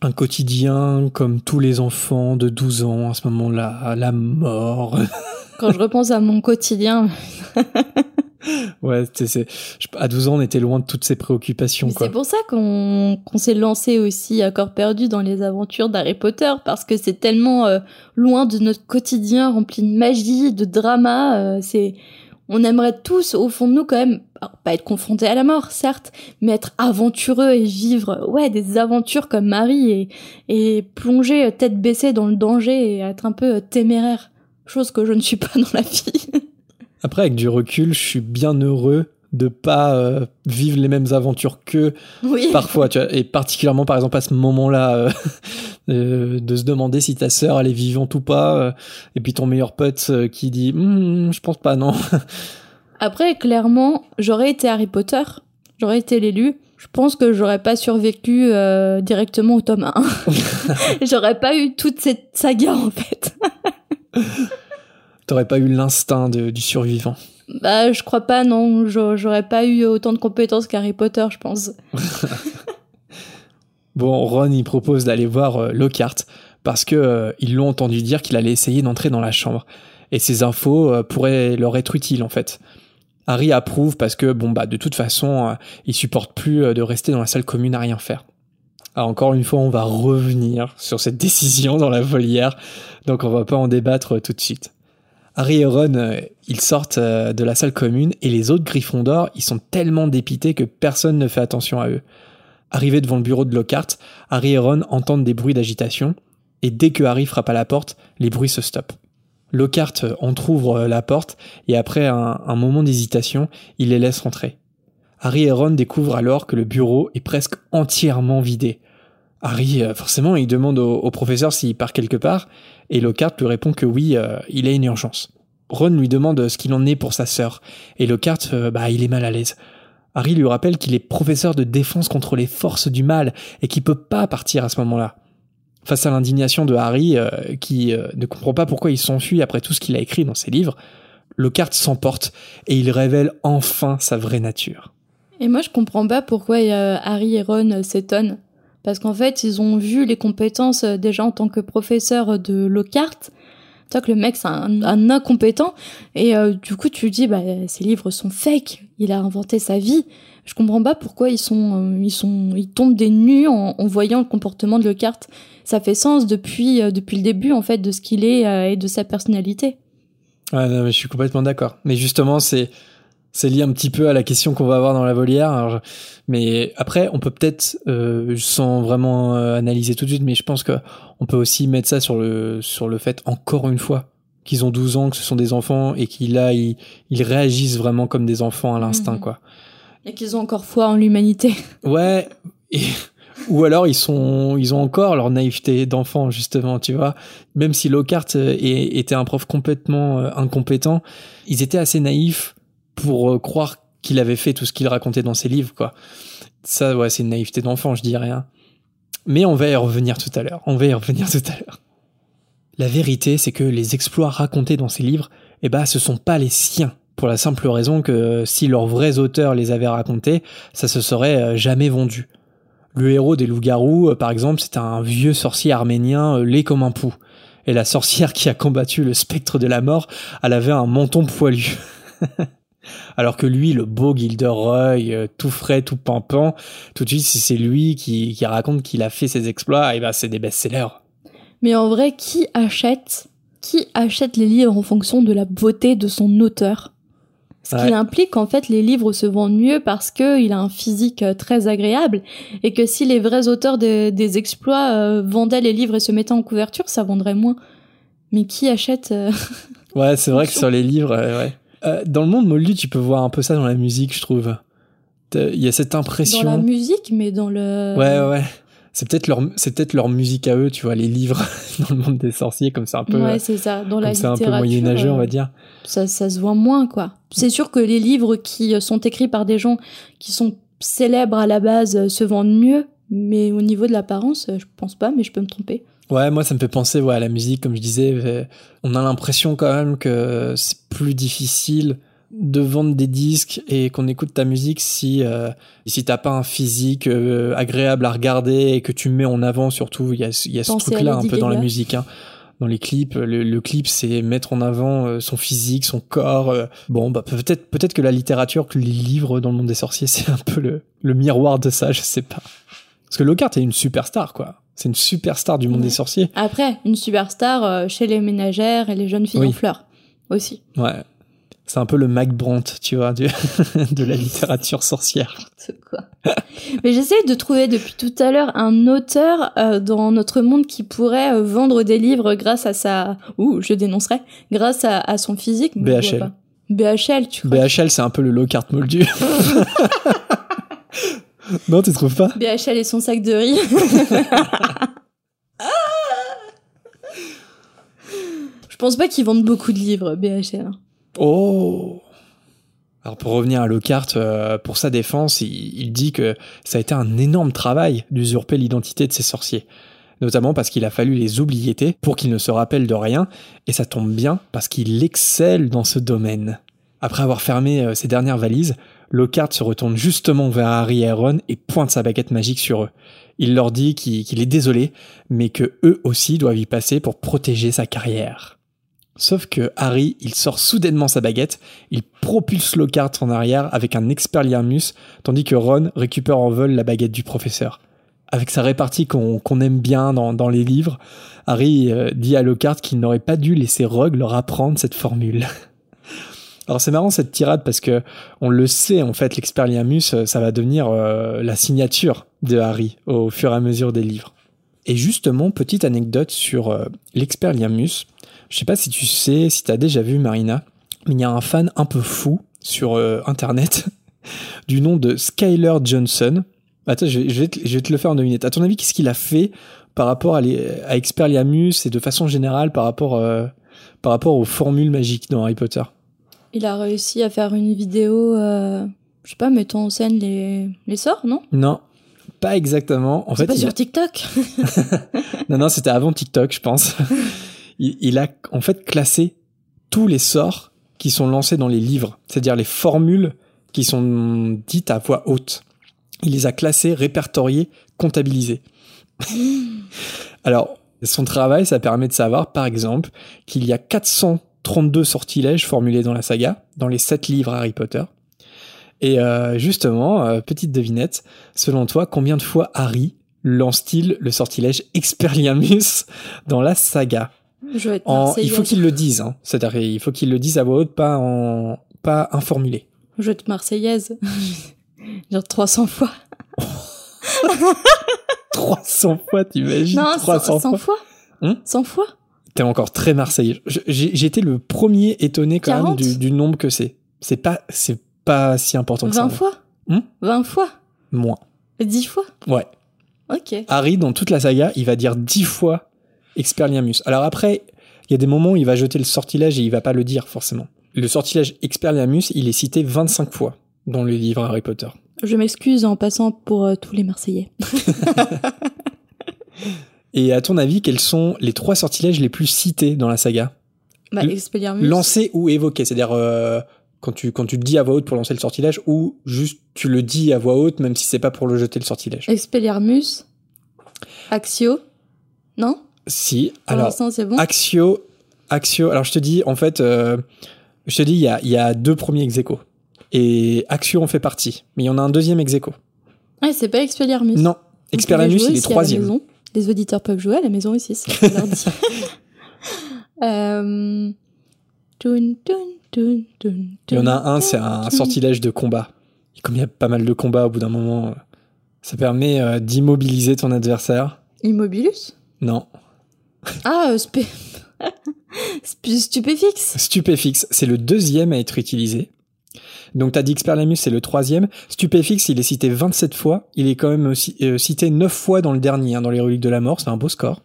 Un quotidien comme tous les enfants de 12 ans à ce moment-là, la mort. Quand je repense à mon quotidien, ouais, c'est, à 12 ans, on était loin de toutes ces préoccupations. C'est pour ça qu'on s'est lancé aussi à corps perdu dans les aventures d'Harry Potter parce que c'est tellement euh, loin de notre quotidien rempli de magie, de drama. euh, c'est on aimerait tous au fond de nous quand même pas être confrontés à la mort certes, mais être aventureux et vivre ouais des aventures comme Marie et et plonger euh, tête baissée dans le danger et être un peu euh, téméraire. Chose que je ne suis pas dans la vie. Après, avec du recul, je suis bien heureux de pas euh, vivre les mêmes aventures que oui. parfois, tu vois, et particulièrement par exemple à ce moment-là, euh, euh, de se demander si ta sœur elle est vivante ou pas, et puis ton meilleur pote qui dit Hmm, je pense pas non. Après, clairement, j'aurais été Harry Potter, j'aurais été l'élu. Je pense que j'aurais pas survécu euh, directement au tome 1. j'aurais pas eu toute cette saga en fait. T'aurais pas eu l'instinct du survivant. Bah, je crois pas, non. J'a- J'aurais pas eu autant de compétences qu'Harry Potter, je pense. Bon, Ron il propose d'aller voir euh, Lockhart parce que euh, ils l'ont entendu dire qu'il allait essayer d'entrer dans la chambre et ces infos euh, pourraient leur être utiles en fait. Harry approuve parce que bon bah de toute façon euh, il supporte plus euh, de rester dans la salle commune à rien faire. Alors encore une fois on va revenir sur cette décision dans la volière donc on va pas en débattre euh, tout de suite. Harry et Ron, ils sortent de la salle commune et les autres Gryffondors, ils sont tellement dépités que personne ne fait attention à eux. Arrivés devant le bureau de Lockhart, Harry et Ron entendent des bruits d'agitation, et dès que Harry frappe à la porte, les bruits se stoppent. Lockhart entr'ouvre la porte, et après un, moment d'hésitation, il les laisse rentrer. Harry et Ron découvrent alors que le bureau est presque entièrement vidé. Harry, euh, forcément, il demande au, au professeur s'il part quelque part, et Lockhart lui répond que oui, euh, il a une urgence. Ron lui demande ce qu'il en est pour sa sœur, et Lockhart, euh, bah, il est mal à l'aise. Harry lui rappelle qu'il est professeur de défense contre les forces du mal et qu'il peut pas partir à ce moment-là. Face à l'indignation de Harry, euh, qui euh, ne comprend pas pourquoi il s'enfuit après tout ce qu'il a écrit dans ses livres, Lockhart s'emporte et il révèle enfin sa vraie nature. Et moi, je comprends pas pourquoi euh, Harry et Ron s'étonnent. Parce qu'en fait, ils ont vu les compétences déjà en tant que professeur de Lockhart. Que le mec, c'est un, incompétent. Et du coup, tu dis, bah, ces livres sont fake. Il a inventé sa vie. Je comprends pas pourquoi ils sont, euh, ils sont, ils tombent des nues en, en voyant le comportement de Lockhart. Ça fait sens depuis, euh, depuis le début, en fait, de ce qu'il est euh, et de sa personnalité. Ah non, mais je suis complètement d'accord. Mais justement, c'est c'est lié un petit peu à la question qu'on va avoir dans la volière. Alors, mais après, on peut peut-être, euh, sans vraiment analyser tout de suite, mais je pense que on peut aussi mettre ça sur le sur le fait encore une fois qu'ils ont 12 ans, que ce sont des enfants et qu'ils là ils, ils réagissent vraiment comme des enfants à l'instinct Mhm. quoi. Et qu'ils ont encore foi en l'humanité. Ouais. Et, ou alors ils sont, ils ont encore leur naïveté d'enfant justement, tu vois. Même si Lockhart euh, était un prof complètement euh, incompétent, ils étaient assez naïfs pour euh, croire qu'il avait fait tout ce qu'il racontait dans ses livres, quoi. Ça, ouais, c'est une naïveté d'enfant, je dirais. Hein. Mais on va y revenir tout à l'heure. On va y revenir tout à l'heure. La vérité, c'est que les exploits racontés dans ces livres, eh ben, ce sont pas les siens. Pour la simple raison que si leurs vrais auteurs les avaient racontés, ça se serait euh, jamais vendu. Le héros des loups-garous, euh, par exemple, c'était un vieux sorcier arménien euh, laid comme un pou. Et la sorcière qui a combattu le spectre de la mort, elle avait un menton poilu. Alors que lui, le beau Gilderoy, tout frais, tout pimpant, tout de suite, si c'est lui qui, qui raconte qu'il a fait ses exploits, et ben c'est des best-sellers. Mais en vrai, qui achète qui achète les livres en fonction de la beauté de son auteur? Ce qui implique qu'en fait les livres se vendent mieux parce qu'il a un physique euh, très agréable et que si les vrais auteurs des, des exploits euh, vendaient les livres et se mettaient en couverture, ça vendrait moins. Mais qui achète euh, Ouais, c'est vrai que sur les livres, euh, ouais. Dans le monde moldu, tu peux voir un peu ça dans la musique, je trouve. Il y a cette impression. dans la musique, mais dans le. Ouais, ouais. C'est peut-être leur, c'est peut-être leur musique à eux, tu vois, les livres dans le monde des sorciers, comme c'est un peu, Ouais, c'est ça. Dans la c'est un peu littérature, moyenâgeux, on euh, va dire. ça, ça se voit moins, quoi. C'est sûr que les livres qui euh, sont écrits par des gens qui sont célèbres à la base euh, se vendent mieux, mais au niveau de l'apparence, euh, je pense pas, mais je peux me tromper. Ouais, moi, ça me fait penser, ouais, à la musique, comme je disais. euh, On a l'impression quand même que c'est plus difficile de vendre des disques et qu'on écoute ta musique si euh, si t'as pas un physique euh, agréable à regarder et que tu mets en avant surtout il y a, il y a ce truc là un peu dans la musique hein. dans les clips le, le clip c'est mettre en avant euh, son physique son corps euh. bon bah peut-être peut-être que la littérature que les livres dans le monde des sorciers c'est un peu le, le miroir de ça je sais pas parce que Lockhart est une superstar quoi c'est une superstar du monde Ouais. des sorciers Après, une superstar euh, chez les ménagères et les jeunes filles Oui. en fleurs aussi. ouais c'est un peu le Mac Brandt tu vois du- de la littérature sorcière quoi Mais j'essaye de trouver depuis tout à l'heure un auteur euh, dans notre monde qui pourrait euh, vendre des livres grâce à sa... Ouh, je dénoncerais. Grâce à, à son physique. BHL. BHL, tu crois BHL c'est un peu le Lockhart moldu non tu trouves pas? BHL et son sac de riz. Je pense pas qu'ils vendent beaucoup de livres, BHL. Oh Alors pour revenir à Lockhart, euh, pour sa défense, il, dit que ça a été un énorme travail d'usurper l'identité de ces sorciers. Notamment parce qu'il a fallu les oublier pour qu'ils ne se rappellent de rien, et ça tombe bien parce qu'il excelle dans ce domaine. Après avoir fermé euh, ses dernières valises, Lockhart se retourne justement vers Harry et Ron et pointe sa baguette magique sur eux. Il leur dit qu'il qu'il est désolé, mais que eux aussi doivent y passer pour protéger sa carrière. Sauf que Harry, il sort soudainement sa baguette, il propulse Lockhart en arrière avec un Expelliarmus, tandis que Ron récupère en vol la baguette du professeur. Avec sa répartie qu'on aime bien dans, les livres, Harry euh, dit à Lockhart qu'il n'aurait pas dû laisser Rogue leur apprendre cette formule. Alors c'est marrant cette tirade parce que on le sait en fait l'Expelliarmus euh, ça va devenir euh, la signature de Harry au fur et à mesure des livres. Et justement petite anecdote sur euh, l'Expelliarmus, je sais pas si tu sais, si t'as déjà vu Marina, mais il y a un fan un peu fou sur euh, internet du nom de Skyler Johnson. Attends, je vais, je vais te, je vais te le faire en deux minutes. À ton avis, qu'est-ce qu'il a fait par rapport à, les, à Expelliarmus et de façon générale par rapport, euh, par rapport aux formules magiques dans Harry Potter? Il a réussi à faire une vidéo, euh, je sais pas, mettant en scène les, les sorts, non? Non, pas exactement. En fait, pas sur a- TikTok? Non, non, c'était avant TikTok, je pense. il, il a en fait classé tous les sorts qui sont lancés dans les livres, c'est-à-dire les formules qui sont dites à voix haute. Il les a classées, répertoriées, comptabilisées. Alors, son travail, ça permet de savoir, par exemple, qu'il y a 432 sortilèges formulés dans la saga, dans les 7 livres Harry Potter. Et euh, justement, euh, petite devinette, selon toi, combien de fois Harry lance-t-il le sortilège Expelliarmus dans la saga? Je vais en, Il faut qu'il le dise, hein. c'est-à-dire il faut qu'il le dise à voix haute, pas en pas informulé. Je vais être marseillaise. Genre 300 fois. 300 fois, t'imagines? Non, 300 100, 100 fois. fois. Hum 100 fois T'es encore très marseillais. Été le premier étonné quand 40? même du, du nombre que c'est. C'est pas, c'est pas si important que 20 ça. fois Hum 20 fois Moins. 10 fois Ouais. Ok. Harry, dans toute la saga, il va dire 10 fois Expelliarmus. Alors après, il y a des moments où il va jeter le sortilège et il va pas le dire forcément. Le sortilège Expelliarmus, il est cité 25 fois dans le livre Harry Potter. Je m'excuse en passant pour euh, tous les Marseillais. Et à ton avis, quels sont les trois sortilèges les plus cités dans la saga? Bah, Expelliarmus. Lancés ou évoqués, c'est-à-dire euh, quand tu quand tu le dis à voix haute pour lancer le sortilège ou juste tu le dis à voix haute même si c'est pas pour le jeter le sortilège? Expelliarmus. Axio. Non? Si, alors bon. Axio, Axio. Alors je te dis, en fait, euh, je te dis, il y a, il y a deux premiers ex aequo. Et Axio en fait partie. Mais il y en a un deuxième ex aequo. Ouais, c'est pas Expelliarmus. Non, Expelliarmus, il est troisième. Les auditeurs peuvent jouer à la maison aussi, c'est leur. Euh, Il y en a un, c'est un sortilège de combat. Et comme il y a pas mal de combats au bout d'un moment, euh, ça permet d'immobiliser ton adversaire. Immobilus? Non. Ah, euh, spé... stupéfixe Stupéfixe, c'est le deuxième à être utilisé. Donc t'as dit Expelliarmus, c'est le troisième. Stupéfixe, il est cité 27 fois. Il est quand même aussi, cité 9 fois dans le dernier, hein, dans les reliques de la mort. C'est un beau score.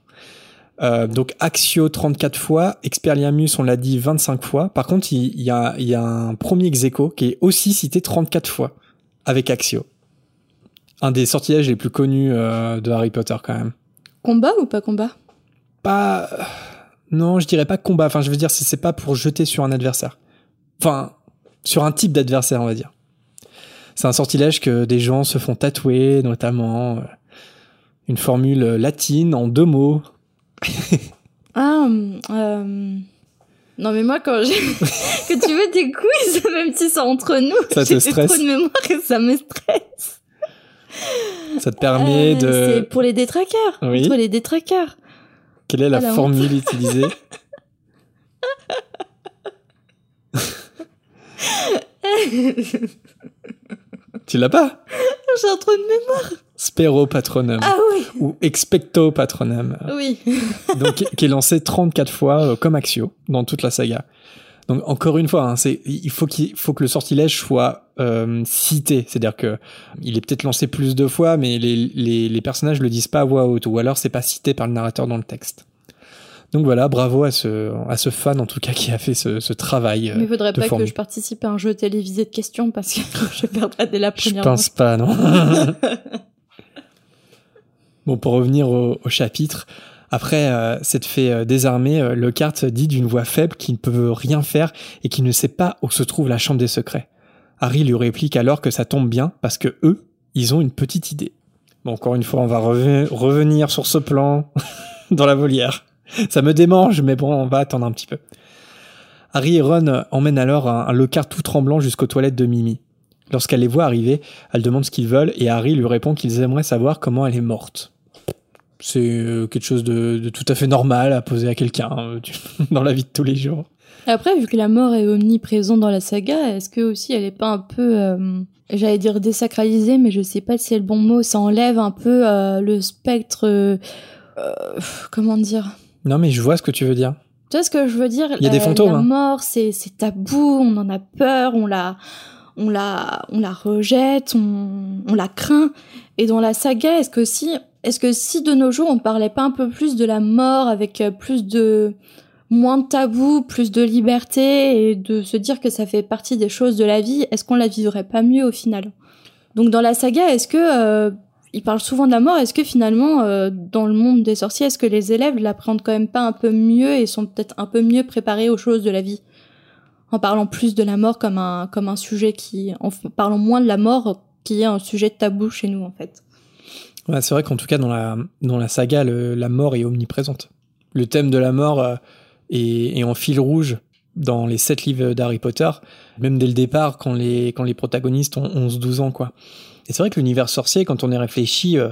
Euh, donc Axio 34 fois, Expelliarmus on l'a dit 25 fois. Par contre, il, y, a, il y a un premier Execo qui est aussi cité 34 fois avec Axio. Un des sortilèges les plus connus euh, de Harry Potter quand même. Combat ou pas combat? Pas non, je dirais pas combat. Enfin, je veux dire c'est pas pour jeter sur un adversaire. Enfin, sur un type d'adversaire, on va dire. C'est un sortilège que des gens se font tatouer, notamment euh, une formule latine en deux mots ah, euh... non mais moi quand j'ai que tu veux des quiz, même si c'est entre nous, ça te stresse. trop de mémoire et ça me stresse. Ça te permet Euh, de. C'est pour les détraqueurs. Oui. Contre les détraqueurs. Quelle est la Ah, honte. formule utilisée Tu l'as pas? J'ai un trou de mémoire. Spero patronum Ah oui, ou expecto patronum, oui. donc qui- qui est lancé 34 fois euh, comme Axio dans toute la saga. Donc encore une fois, hein, c'est il faut qu'il faut que le sortilège soit euh, cité, c'est-à-dire que il est peut-être lancé plus de fois, mais les, les, les personnages le disent pas à voix haute, ou alors c'est pas cité par le narrateur dans le texte. Donc voilà, bravo à ce à ce fan en tout cas qui a fait ce, ce travail. euh, Mais il faudrait de pas que je participe à un jeu télévisé de questions parce que je perdrais dès la Je première pense pas, non. bon, pour revenir au, au chapitre, après euh, s'être fait euh, désarmer, euh, Lockhart dit d'une voix faible qu'il ne peut rien faire et qu'il ne sait pas où se trouve la chambre des secrets. Harry lui réplique alors que ça tombe bien parce que eux, ils ont une petite idée. Bon, encore une fois, on va reve- revenir sur ce plan dans la volière. Ça me démange, mais bon, on va attendre un petit peu. Harry et Ron emmènent alors un, un tout tremblant jusqu'aux toilettes de Mimi. Lorsqu'elle les voit arriver, elle demande ce qu'ils veulent et Harry lui répond qu'ils aimeraient savoir comment elle est morte. C'est euh, quelque chose de, de tout à fait normal à poser à quelqu'un euh, dans la vie de tous les jours. Après, vu que la mort est omniprésente dans la saga, est-ce que aussi elle est pas un peu, euh, j'allais dire désacralisée, mais je sais pas si c'est le bon mot, ça enlève un peu euh, le spectre, euh, comment dire? Non mais je vois ce que tu veux dire. Tu vois ce que je veux dire? Il y a des fantômes, La hein. mort, c'est c'est tabou, on en a peur, on la, on la, on la rejette, on, on la craint. Et dans la saga, est-ce que si, est-ce que si de nos jours on parlait pas un peu plus de la mort avec euh, plus de moins de tabou, plus de liberté et de se dire que ça fait partie des choses de la vie, est-ce qu'on la vivrait pas mieux au final? Donc dans la saga, est-ce que euh, il parle souvent de la mort, est-ce que finalement euh, dans le monde des sorciers, est-ce que les élèves l'appréhendent quand même pas un peu mieux et sont peut-être un peu mieux préparés aux choses de la vie? En parlant plus de la mort comme un comme un sujet qui en parlant moins de la mort qui est un sujet tabou chez nous en fait. Ouais, c'est vrai qu'en tout cas dans la, dans la saga, la mort est omniprésente. Le thème de la mort euh, est, en fil rouge dans les sept livres d'Harry Potter, même dès le départ quand les, quand les protagonistes ont 11-12 ans. quoi. Et c'est vrai que l'univers sorcier, quand on y réfléchit, euh,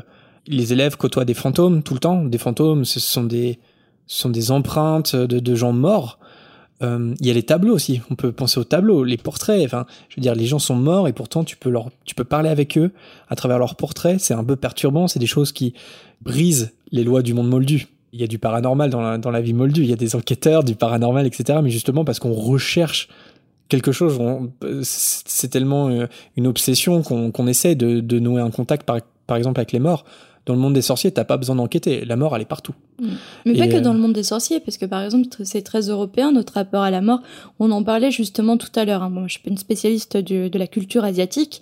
les élèves côtoient des fantômes tout le temps. Des fantômes, ce sont des, sont des empreintes de, de gens morts. Euh, Il y a les tableaux aussi. On peut penser aux tableaux, les portraits. Enfin, je veux dire, les gens sont morts et pourtant tu peux leur, tu peux parler avec eux à travers leurs portraits. C'est un peu perturbant. C'est des choses qui brisent les lois du monde moldu. Il y a du paranormal dans la, dans la vie moldue. Il y a des enquêteurs, du paranormal, etc. Mais justement parce qu'on recherche quelque chose, c'est tellement euh, une obsession qu'on qu'on essaie de, de nouer un contact, par, par exemple, avec les morts. Dans le monde des sorciers, t'as pas besoin d'enquêter. La mort, elle est partout. Mais pas que euh, dans le monde des sorciers, parce que par exemple, c'est très européen, notre rapport à la mort. On en parlait justement tout à l'heure. hein. Bon, je suis pas une spécialiste du- de la culture asiatique,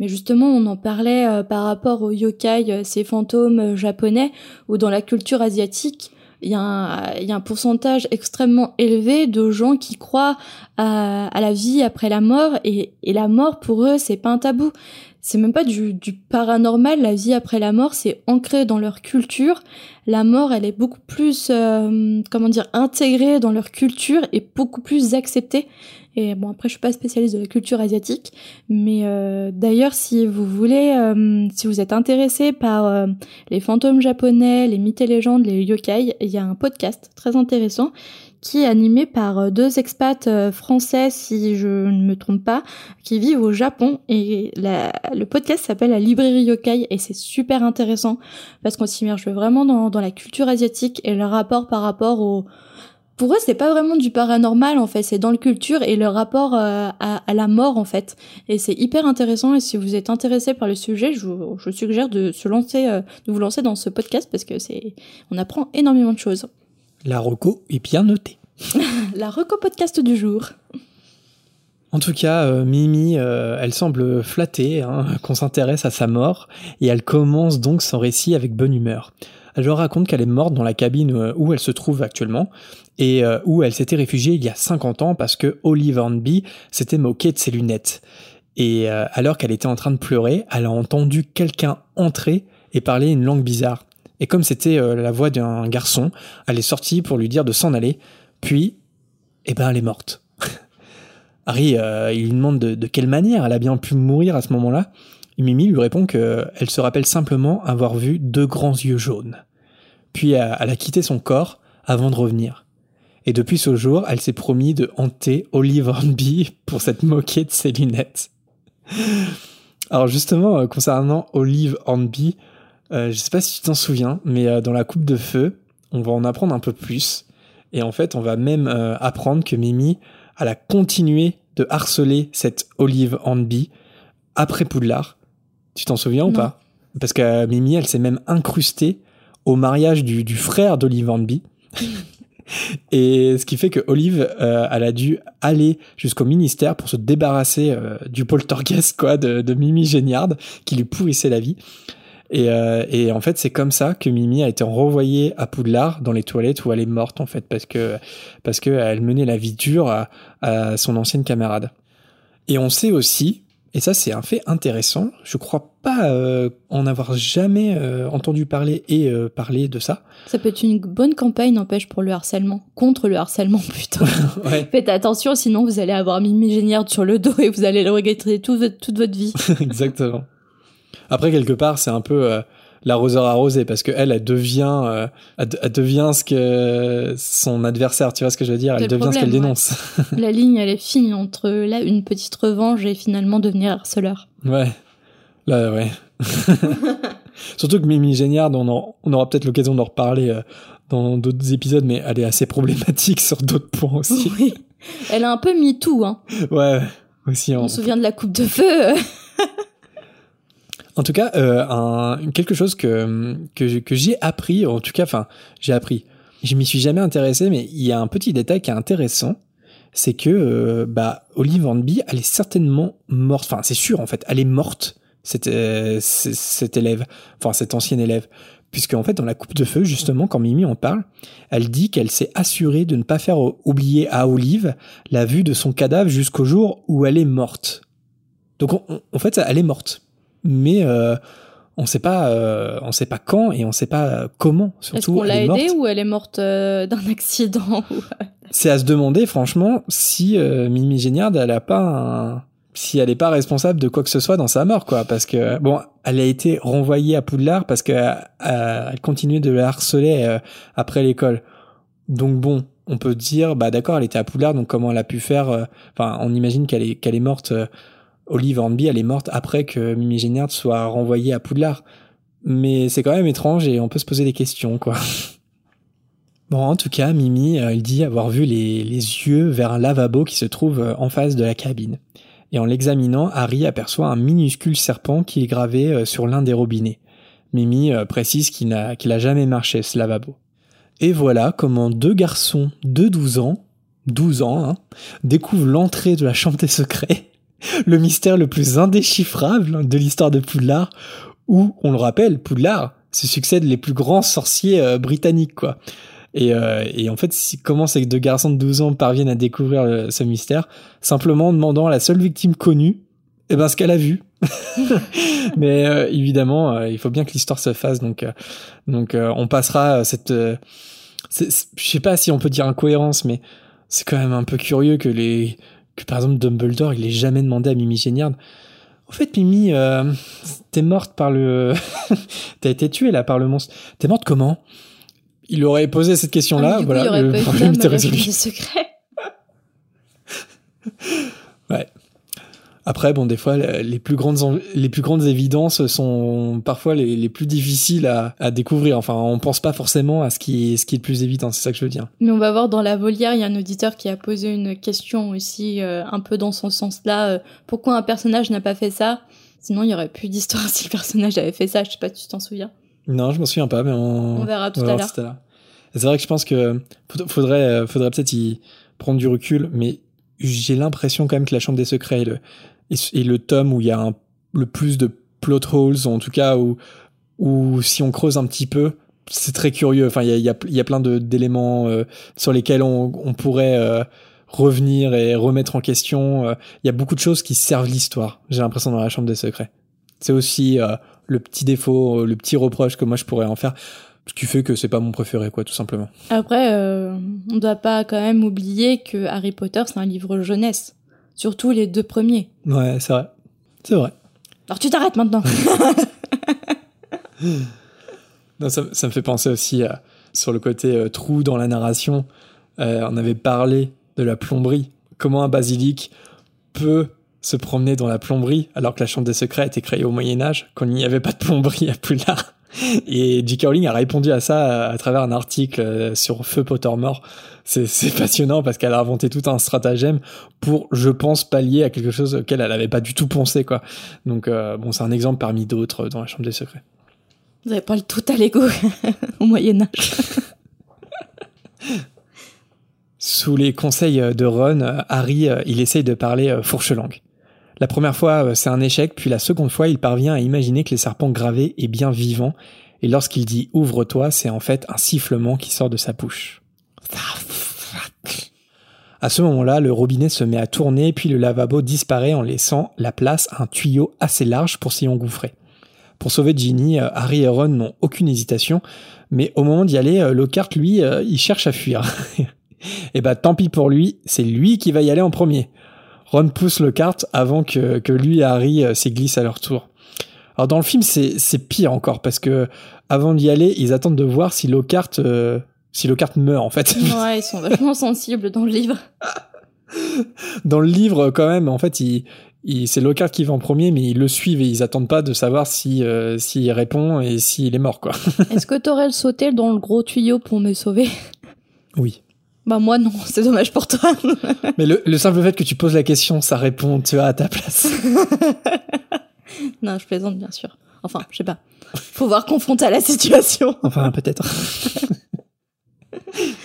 mais justement, on en parlait euh, par rapport aux yokai, euh, ces fantômes euh, japonais, où dans la culture asiatique, il y, a un, il y a un pourcentage extrêmement élevé de gens qui croient à, à la vie après la mort, et, et la mort, pour eux, c'est pas un tabou. C'est même pas du, du paranormal, la vie après la mort, c'est ancré dans leur culture la mort, elle est beaucoup plus, euh, comment dire, intégrée dans leur culture et beaucoup plus acceptée. Et bon, après, je suis pas spécialiste de la culture asiatique, mais euh, d'ailleurs, si vous voulez, euh, si vous êtes intéressé par euh, les fantômes japonais, les mythes et légendes, les yokai, il y a un podcast très intéressant qui est animé par euh, deux expats euh, français, si je ne me trompe pas, qui vivent au Japon. Et le podcast s'appelle La Librairie Yokai et c'est super intéressant parce qu'on s'immerge vraiment dans, dans la culture asiatique et le rapport par rapport au, pour eux, c'est pas vraiment du paranormal en fait, c'est dans le culture et le rapport euh, à, à, la mort en fait. Et c'est hyper intéressant. Et si vous êtes intéressé par le sujet, je vous, je suggère de se lancer, euh, de vous lancer dans ce podcast parce que c'est, on apprend énormément de choses. La reco est bien notée. la reco podcast du jour. En tout cas, euh, Mimi, elle semble flattée hein, qu'on s'intéresse à sa mort et elle commence donc son récit avec bonne humeur. Elle leur raconte qu'elle est morte dans la cabine où elle se trouve actuellement et euh, où elle s'était réfugiée il y a 50 ans parce que Olive Hornby s'était moqué de ses lunettes. Et euh, alors qu'elle était en train de pleurer, elle a entendu quelqu'un entrer et parler une langue bizarre. Et comme c'était euh, la voix d'un garçon, elle est sortie pour lui dire de s'en aller, puis, eh ben, elle est morte. Harry, il lui demande de, quelle manière elle a bien pu mourir à ce moment-là. Mimi lui répond qu'elle se rappelle simplement avoir vu deux grands yeux jaunes. Puis elle a quitté son corps avant de revenir. Et depuis ce jour, elle s'est promis de hanter Olive Hornby pour s'être moquée de ses lunettes. Alors justement, euh, concernant Olive Hornby, euh, je sais pas si tu t'en souviens, mais euh, dans la coupe de feu, on va en apprendre un peu plus. Et en fait, on va même apprendre que Mimi, elle a continué de harceler cette Olive Hornby après Poudlard. Tu t'en souviens ou pas? Parce que Mimi, elle s'est même incrustée au mariage du, du frère d'Olive Hornby. Et ce qui fait que Olive, euh, elle a dû aller jusqu'au ministère pour se débarrasser euh, du poltergeist quoi, de, de Mimi Géniard, qui lui pourrissait la vie. Et, euh, et en fait, c'est comme ça que Mimi a été renvoyée à Poudlard dans les toilettes où elle est morte en fait, parce que parce que elle menait la vie dure à, à son ancienne camarade. Et on sait aussi et ça, c'est un fait intéressant. Je crois pas euh, en avoir jamais euh, entendu parler et euh, parler de ça. Ça peut être une bonne campagne, n'empêche, pour le harcèlement. Contre le harcèlement, putain. Faites attention, sinon vous allez avoir Mimi Géniard sur le dos et vous allez le regretter toute, toute votre vie. Exactement. Après, quelque part, c'est un peu l'arroseur arrosé parce que elle, elle devient, euh, elle, devient ce que son adversaire. Tu vois ce que je veux dire Elle devient ce qu'elle dénonce. La ligne, elle est fine entre là une petite revanche et finalement devenir harceleur. Ouais. Là, ouais. Surtout que Mimi Géniard, on, on aura peut-être l'occasion d'en reparler euh, dans d'autres épisodes, mais elle est assez problématique sur d'autres points aussi. Oui. Elle a un peu mis tout, hein. Ouais. Aussi, on, se souvient de la coupe de feu. En tout cas, euh, un, quelque chose que, que, que j'ai appris, en tout cas, enfin, j'ai appris. Je m'y suis jamais intéressé, mais il y a un petit détail qui est intéressant, c'est que euh, bah, Olive Hornby, elle est certainement morte. Enfin, c'est sûr en fait, elle est morte cette, euh, cette élève, enfin cette ancienne élève, puisque en fait dans la coupe de feu justement, quand Mimi en parle, elle dit qu'elle s'est assurée de ne pas faire oublier à Olive la vue de son cadavre jusqu'au jour où elle est morte. Donc en fait, elle est morte mais euh, on sait pas, euh, on sait pas quand et on sait pas comment. Surtout, Est-ce qu'on l'a aidée ou elle est morte euh, d'un accident C'est à se demander, franchement, si Mimi Géniard, elle a pas un... si elle est pas responsable de quoi que ce soit dans sa mort, quoi. Parce que bon, elle a été renvoyée à Poudlard parce qu'elle elle continuait de la harceler après l'école. Donc bon, on peut dire, bah d'accord, elle était à Poudlard, donc comment elle a pu faire Enfin, on imagine qu'elle est qu'elle est morte Olive Hornby, elle est morte après que Mimi Géniard soit renvoyée à Poudlard. Mais c'est quand même étrange et on peut se poser des questions, quoi. Bon, en tout cas, Mimi, elle dit avoir vu les, les yeux vers un lavabo qui se trouve euh, en face de la cabine. Et en l'examinant, Harry aperçoit un minuscule serpent qui est gravé euh, sur l'un des robinets. Mimi euh, précise qu'il n'a jamais marché ce lavabo. Et voilà comment deux garçons de 12 ans, 12 ans, hein, découvrent l'entrée de la chambre des secrets le mystère le plus indéchiffrable de l'histoire de Poudlard, où, on le rappelle, Poudlard se succèdent les plus grands sorciers euh, britanniques, quoi. Et, euh, et, en fait, si, comment ces deux garçons de 12 ans parviennent à découvrir euh, ce mystère? Simplement en demandant à la seule victime connue, eh ben, ce qu'elle a vu. Mais évidemment, il faut bien que l'histoire se fasse, donc, donc on passera cette... je sais pas si on peut dire incohérence, mais c'est quand même un peu curieux que les que par exemple Dumbledore, il ait jamais demandé à Mimi Géniard. En fait, Mimi, euh, t'es morte par le, t'as été tuée là par le monstre. T'es morte comment? Il aurait posé cette question-là, Ah, coup, voilà, il le problème était résolu. secret. Après, bon, des fois, les plus grandes, les plus grandes évidences sont parfois les, les plus difficiles à, à découvrir. Enfin, on pense pas forcément à ce qui est, ce qui est le plus évident. C'est ça que je veux dire. Mais on va voir dans la volière, il y a un auditeur qui a posé une question aussi, euh, un peu dans son sens-là. euh, pourquoi un personnage n'a pas fait ça? Sinon, il y aurait plus d'histoire si le personnage avait fait ça. Je sais pas si tu t'en souviens. Non, je m'en souviens pas, mais on, On verra tout on à l'heure. Et C'est vrai que je pense que faud- faudrait, euh, faudrait peut-être y prendre du recul, mais j'ai l'impression quand même que la Chambre des Secrets est le, est le tome où il y a un- le plus de plot holes, en tout cas où, où si on creuse un petit peu, c'est très curieux. Enfin, il y a, y y a plein d'éléments euh, sur lesquels on, on pourrait euh, revenir et remettre en question. Euh, Il y a beaucoup de choses qui servent l'histoire, j'ai l'impression, dans la Chambre des Secrets. C'est aussi euh, le petit défaut, le petit reproche que moi je pourrais en faire, ce qui fait que c'est pas mon préféré, quoi, tout simplement. Après, euh, on doit pas quand même oublier que Harry Potter, c'est un livre jeunesse. Surtout les deux premiers. Ouais, c'est vrai. C'est vrai. Alors tu t'arrêtes maintenant. Non, ça, ça me fait penser aussi sur le côté euh, trou dans la narration. Euh, on avait parlé de la plomberie. Comment un basilic peut se promener dans la plomberie alors que la chambre des secrets a été créée au Moyen Âge, quand il n'y avait pas de plomberie à Poudlard? Et J.K. Rowling a répondu à ça à, à travers un article euh, sur Feu Pottermore. C'est c'est passionnant parce qu'elle a inventé tout un stratagème pour, je pense, pallier à quelque chose auquel elle n'avait pas du tout pensé. quoi. Donc, euh, bon, c'est un exemple parmi d'autres dans la chambre des secrets. Vous avez pas le tout à l'ego au Moyen Âge. Sous les conseils de Ron, euh, Harry, euh, il essaye de parler euh, fourche-langue. La première fois, euh, c'est un échec, puis la seconde fois, il parvient à imaginer que les serpents gravés est bien vivant, et lorsqu'il dit ouvre-toi, c'est en fait un sifflement qui sort de sa bouche. À ce moment-là, le robinet se met à tourner, puis le lavabo disparaît en laissant la place à un tuyau assez large pour s'y engouffrer. Pour sauver Ginny, euh, Harry et Ron n'ont aucune hésitation, mais au moment d'y aller, euh, Lockhart, lui, il cherche à fuir. Et bah tant pis pour lui, c'est lui qui va y aller en premier. Ron pousse Lockhart avant que, que lui et Harry euh, s'y glissent à leur tour. Alors dans le film, c'est pire encore parce que avant d'y aller, ils attendent de voir si Lockhart euh, si Lockhart meurt en fait. Ouais, ils sont vachement sensibles dans le livre. Dans le livre, quand même, en fait, il, il- c'est Lockhart qui va en premier, mais ils le suivent et ils attendent pas de savoir si euh, s'il répond et s'il est mort quoi. Est-ce que t'aurais sauté dans le gros tuyau pour me sauver? Oui. Bah moi non, c'est dommage pour toi. Mais le, le simple fait que tu poses la question, ça répond, tu as à ta place. non, je plaisante bien sûr. Enfin, je sais pas. Faut voir confronté à la situation. Enfin, peut-être.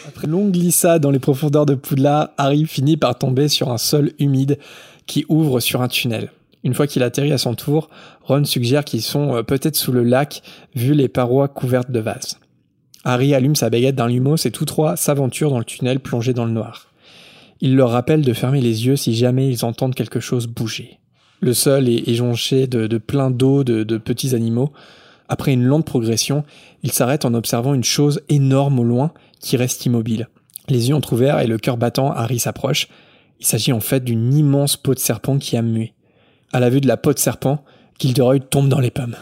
Après une longue glissade dans les profondeurs de Poudlard, Harry finit par tomber sur un sol humide qui ouvre sur un tunnel. Une fois qu'il atterrit à son tour, Ron suggère qu'ils sont euh, peut-être sous le lac, vu les parois couvertes de vases. Harry allume sa baguette d'un lumos et tous trois s'aventurent dans le tunnel plongé dans le noir. Il leur rappelle de fermer les yeux si jamais ils entendent quelque chose bouger. Le sol est, jonché de, plein d'eau de, petits animaux. Après une lente progression, il s'arrête en observant une chose énorme au loin qui reste immobile. Les yeux entrouverts et le cœur battant, Harry s'approche. Il s'agit en fait d'une immense peau de serpent qui a mué. À la vue de la peau de serpent, Gilderoy tombe dans les pommes.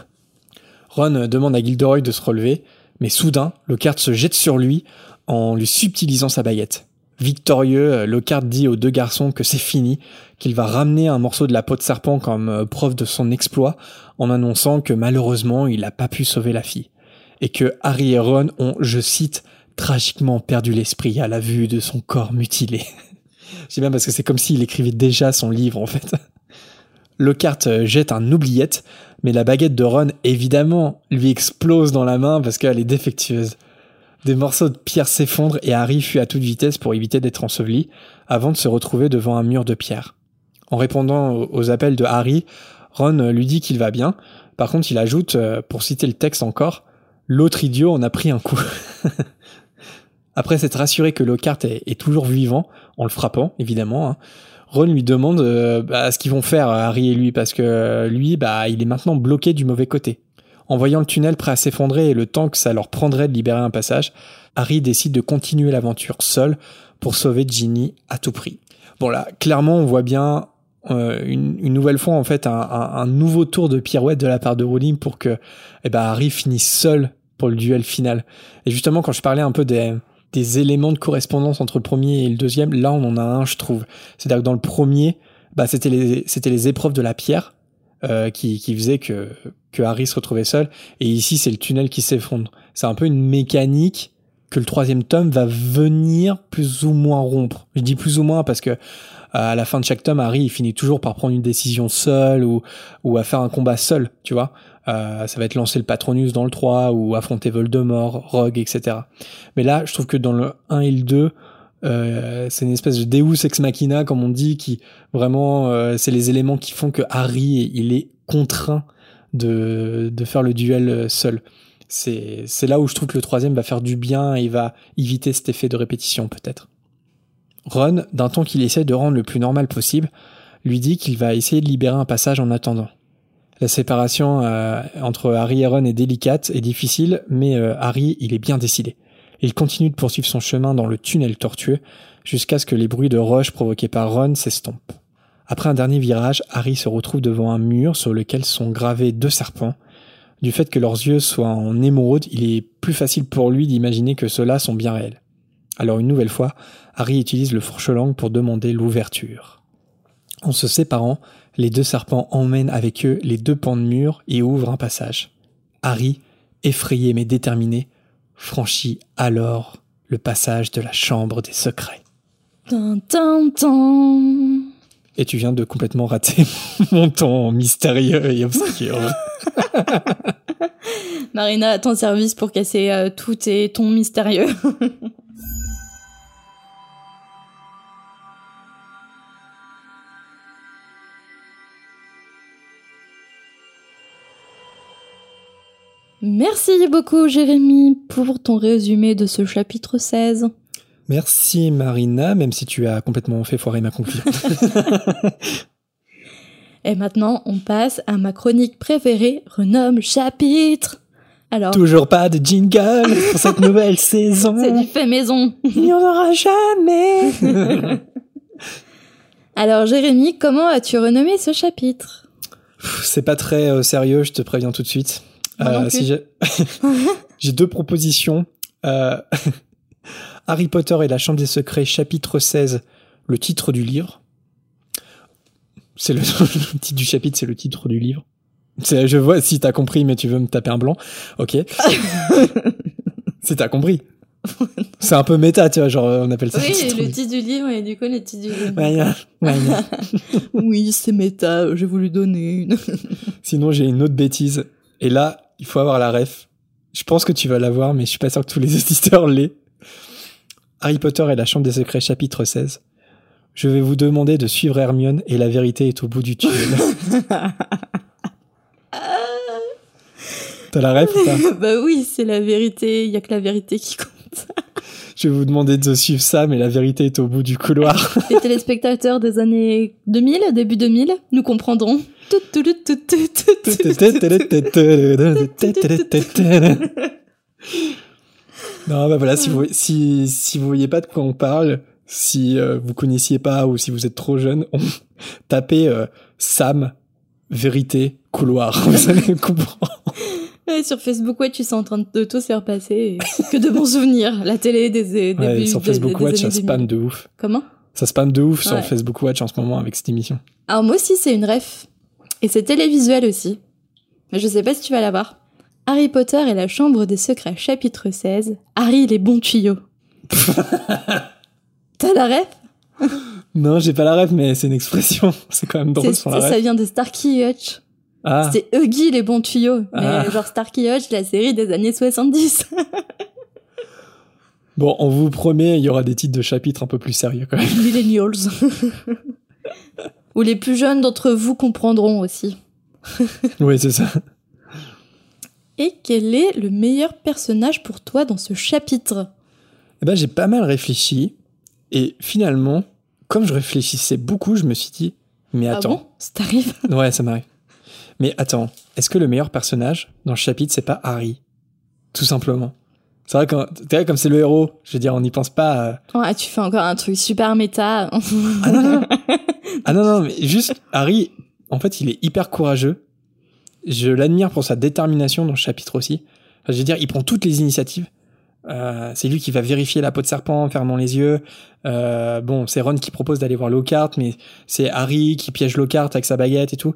Ron demande à Gilderoy de se relever, mais soudain, Lockhart se jette sur lui en lui subtilisant sa baguette. Victorieux, Lockhart dit aux deux garçons que c'est fini, qu'il va ramener un morceau de la peau de serpent comme euh, preuve de son exploit, en annonçant que malheureusement il n'a pas pu sauver la fille. Et que Harry et Ron ont, je cite, tragiquement perdu l'esprit à la vue de son corps mutilé. J'aime bien parce que c'est comme s'il écrivait déjà son livre en fait. Lockhart euh, jette un oubliette, mais la baguette de Ron, évidemment, lui explose dans la main parce qu'elle est défectueuse. Des morceaux de pierre s'effondrent et Harry fuit à toute vitesse pour éviter d'être enseveli, avant de se retrouver devant un mur de pierre. En répondant aux- appels de Harry, Ron lui dit qu'il va bien. Par contre, il ajoute, euh, pour citer le texte encore, L'autre idiot en a pris un coup. Après s'être rassuré que Lockhart est, est toujours vivant, en le frappant, évidemment, hein, Ron lui demande euh, bah, ce qu'ils vont faire, Harry et lui, parce que euh, lui, bah, il est maintenant bloqué du mauvais côté. En voyant le tunnel prêt à s'effondrer et le temps que ça leur prendrait de libérer un passage, Harry décide de continuer l'aventure seul pour sauver Ginny à tout prix. Bon là, clairement, on voit bien euh, une, nouvelle fois en fait un nouveau tour de pirouette de la part de Rowling pour que eh ben, Harry finisse seul pour le duel final. Et justement, quand je parlais un peu des, des éléments de correspondance entre le premier et le deuxième, là on en a un, je trouve. C'est-à-dire que dans le premier, bah, c'était les, épreuves de la pierre euh, qui, qui faisaient que, que Harry se retrouvait seul. Et ici, c'est le tunnel qui s'effondre. C'est un peu une mécanique que le troisième tome va venir plus ou moins rompre. Je dis plus ou moins parce que à la fin de chaque tome, Harry finit toujours par prendre une décision seul ou à faire un combat seul, tu vois. Euh, ça va être lancer le Patronus dans le 3 ou affronter Voldemort, Rogue, etc. Mais là, je trouve que dans le 1 et le 2, euh, c'est une espèce de Deus ex machina, comme on dit, qui vraiment, euh, c'est les éléments qui font que Harry, il est contraint de, de faire le duel seul. C'est, c'est là où je trouve que le troisième va faire du bien et va éviter cet effet de répétition, peut-être. Ron, d'un ton qu'il essaie de rendre le plus normal possible, lui dit qu'il va essayer de libérer un passage en attendant. La séparation euh, entre Harry et Ron est délicate et difficile, mais euh, Harry, il est bien décidé. Il continue de poursuivre son chemin dans le tunnel tortueux jusqu'à ce que les bruits de roches provoqués par Ron s'estompent. Après un dernier virage, Harry se retrouve devant un mur sur lequel sont gravés deux serpents. Du fait que leurs yeux soient en émeraude, il est plus facile pour lui d'imaginer que ceux-là sont bien réels. Alors une nouvelle fois, Harry utilise le fourche-langue pour demander l'ouverture. En se séparant, les deux serpents emmènent avec eux les deux pans de mur et ouvrent un passage. Harry, effrayé mais déterminé, franchit alors le passage de la chambre des secrets. Et tu viens de complètement rater mon ton mystérieux et obscur. Marina, à ton service pour casser euh, tous tes tons mystérieux. Merci beaucoup Jérémy pour ton résumé de ce chapitre 16. Merci Marina, même si tu as complètement fait foirer ma conclusion. Et maintenant, on passe à ma chronique préférée, renomme chapitre. Alors. Toujours pas de jingle pour cette nouvelle saison. C'est du fait maison. Il n'y en aura jamais. Alors Jérémy, comment as-tu renommé ce chapitre? C'est pas très euh, sérieux, je te préviens tout de suite. Euh, j'ai deux propositions. Euh, Harry Potter et la Chambre des Secrets, chapitre 16, le titre du livre. C'est le, titre du chapitre, c'est le titre du livre. Je vois si t'as compris, mais tu veux me taper un blanc. Ok. si t'as compris. C'est un peu méta, tu vois, genre on appelle ça. Oui, le titre, le titre du livre et du coup le titre du livre. oui, c'est méta, j'ai voulu donner une. Sinon, j'ai une autre bêtise. Et là, il faut avoir la ref. Je pense que tu vas l'avoir, mais je suis pas sûr que tous les auditeurs l'aient. Harry Potter et la Chambre des Secrets, chapitre 16. Je vais vous demander de suivre Hermione et la vérité est au bout du tunnel. T'as la ref ou pas? Bah oui, c'est la vérité, il y a que la vérité qui compte. Je vais vous demander de suivre ça, mais la vérité est au bout du couloir. Les téléspectateurs des années 2000, début 2000, nous comprendront. Non, bah voilà, si vous, si, si vous voyez pas de quoi on parle, si euh, vous connaissiez pas ou si vous êtes trop jeune, on... tapez euh, Sam, vérité, couloir. Vous allez comprendre. Ouais, sur Facebook Watch, tu es en train de tout se faire passer. Que de bons souvenirs. La télé des, des ouais, Sur Facebook Watch, ça spam de ouf. Comment? Ça spam de ouf sur Facebook Watch en ce moment avec cette émission. Alors moi aussi, c'est une ref. Et c'est télévisuel aussi. Mais je sais pas si tu vas la voir. Harry Potter et la Chambre des Secrets, chapitre 16. Harry les bons tuyaux. T'as la ref? Non, j'ai pas la ref, mais c'est une expression. C'est quand même drôle sur la ref. Ça vient de Starkey Hutch. Ah. C'est Huggy les bons tuyaux. Mais ah. genre Starkey Hutch, la série des années 70. bon, on vous promet, il y aura des titres de chapitres un peu plus sérieux quand même. Millennials. Ou les plus jeunes d'entre vous comprendront aussi. oui, c'est ça. Et quel est le meilleur personnage pour toi dans ce chapitre? Eh ben, j'ai pas mal réfléchi. Et finalement, comme je réfléchissais beaucoup, je me suis dit, mais ah attends. Ah bon? Ça t'arrive? Ouais, ça m'arrive. Mais attends, est-ce que le meilleur personnage dans le chapitre, c'est pas Harry? Tout simplement. C'est vrai que comme c'est le héros, je veux dire, on n'y pense pas. Ouais, tu fais encore un truc super méta. ah non, non. ah non, non, mais juste, Harry, en fait, il est hyper courageux. Je l'admire pour sa détermination dans le chapitre aussi. je veux dire, il prend toutes les initiatives. Euh, c'est lui qui va vérifier la peau de serpent en fermant les yeux. Euh, bon, c'est Ron qui propose d'aller voir Lockhart, mais c'est Harry qui piège Lockhart avec sa baguette et tout.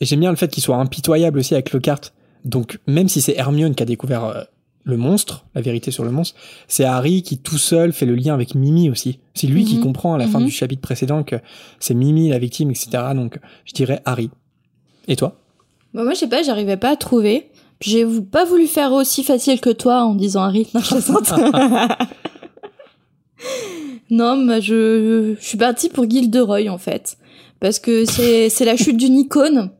J'aime bien le fait qu'il soit impitoyable aussi avec Lockhart. Donc, même si c'est Hermione qui a découvert euh, le monstre, la vérité sur le monstre, c'est Harry qui tout seul fait le lien avec Mimi aussi. C'est lui qui Mhm. comprend à la fin Mhm. du chapitre précédent que c'est Mimi la victime, etc. Donc, je dirais Harry. Et toi? Bah, moi, je sais pas, j'arrivais pas à trouver. J'ai pas voulu faire aussi facile que toi en disant Harry. Non, je non, mais je, je suis partie pour Gilderoy en fait. Parce que c'est, c'est la chute d'une icône.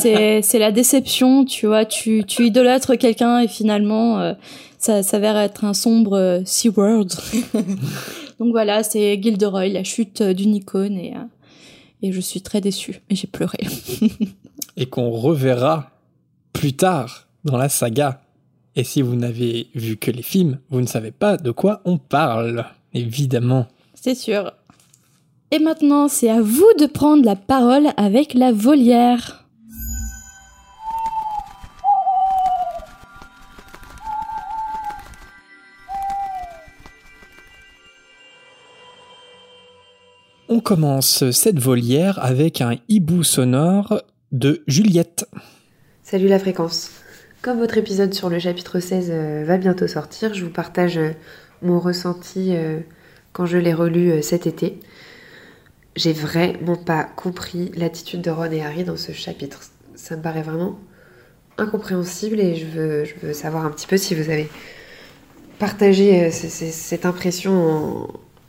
C'est, c'est la déception, tu vois. Tu, tu idolâtres quelqu'un et finalement, euh, ça s'avère être un sombre euh, SeaWorld. Donc voilà, c'est Gilderoy, la chute euh, d'une icône et, et je suis très déçue. Et j'ai pleuré. Et qu'on reverra plus tard dans la saga. Et si vous n'avez vu que les films, vous ne savez pas de quoi on parle. Évidemment. C'est sûr. Et maintenant, c'est à vous de prendre la parole avec la volière. On commence cette volière avec un hibou sonore de Juliette. Salut la fréquence. Comme votre épisode sur le chapitre 16 euh, va bientôt sortir, je vous partage euh, mon ressenti euh, quand je l'ai relu cet été. J'ai vraiment pas compris l'attitude de Ron et Harry dans ce chapitre. Ça me paraît vraiment incompréhensible et je veux, savoir un petit peu si vous avez partagé cette impression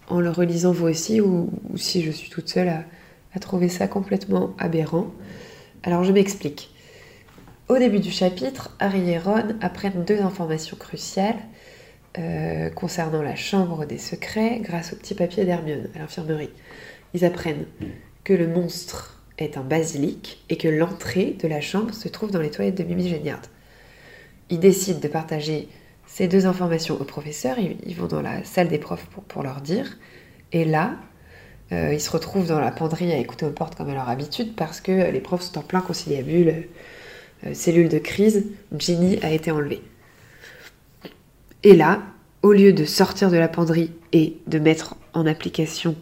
en le relisant vous aussi ou, si je suis toute seule à, à trouver ça complètement aberrant. Alors je m'explique. Au début du chapitre, Harry et Ron apprennent deux informations cruciales euh, concernant la chambre des secrets grâce au petit papier d'Hermione à l'infirmerie. Ils apprennent que le monstre est un basilic et que l'entrée de la chambre se trouve dans les toilettes de Mimi Géniard. Ils décident de partager ces deux informations au professeur, ils, vont dans la salle des profs pour, leur dire, et là, euh, ils se retrouvent dans la penderie à écouter aux portes comme à leur habitude parce que les profs sont en plein conciliabule euh, cellule de crise, Ginny a été enlevée. Et là, au lieu de sortir de la penderie et de mettre en application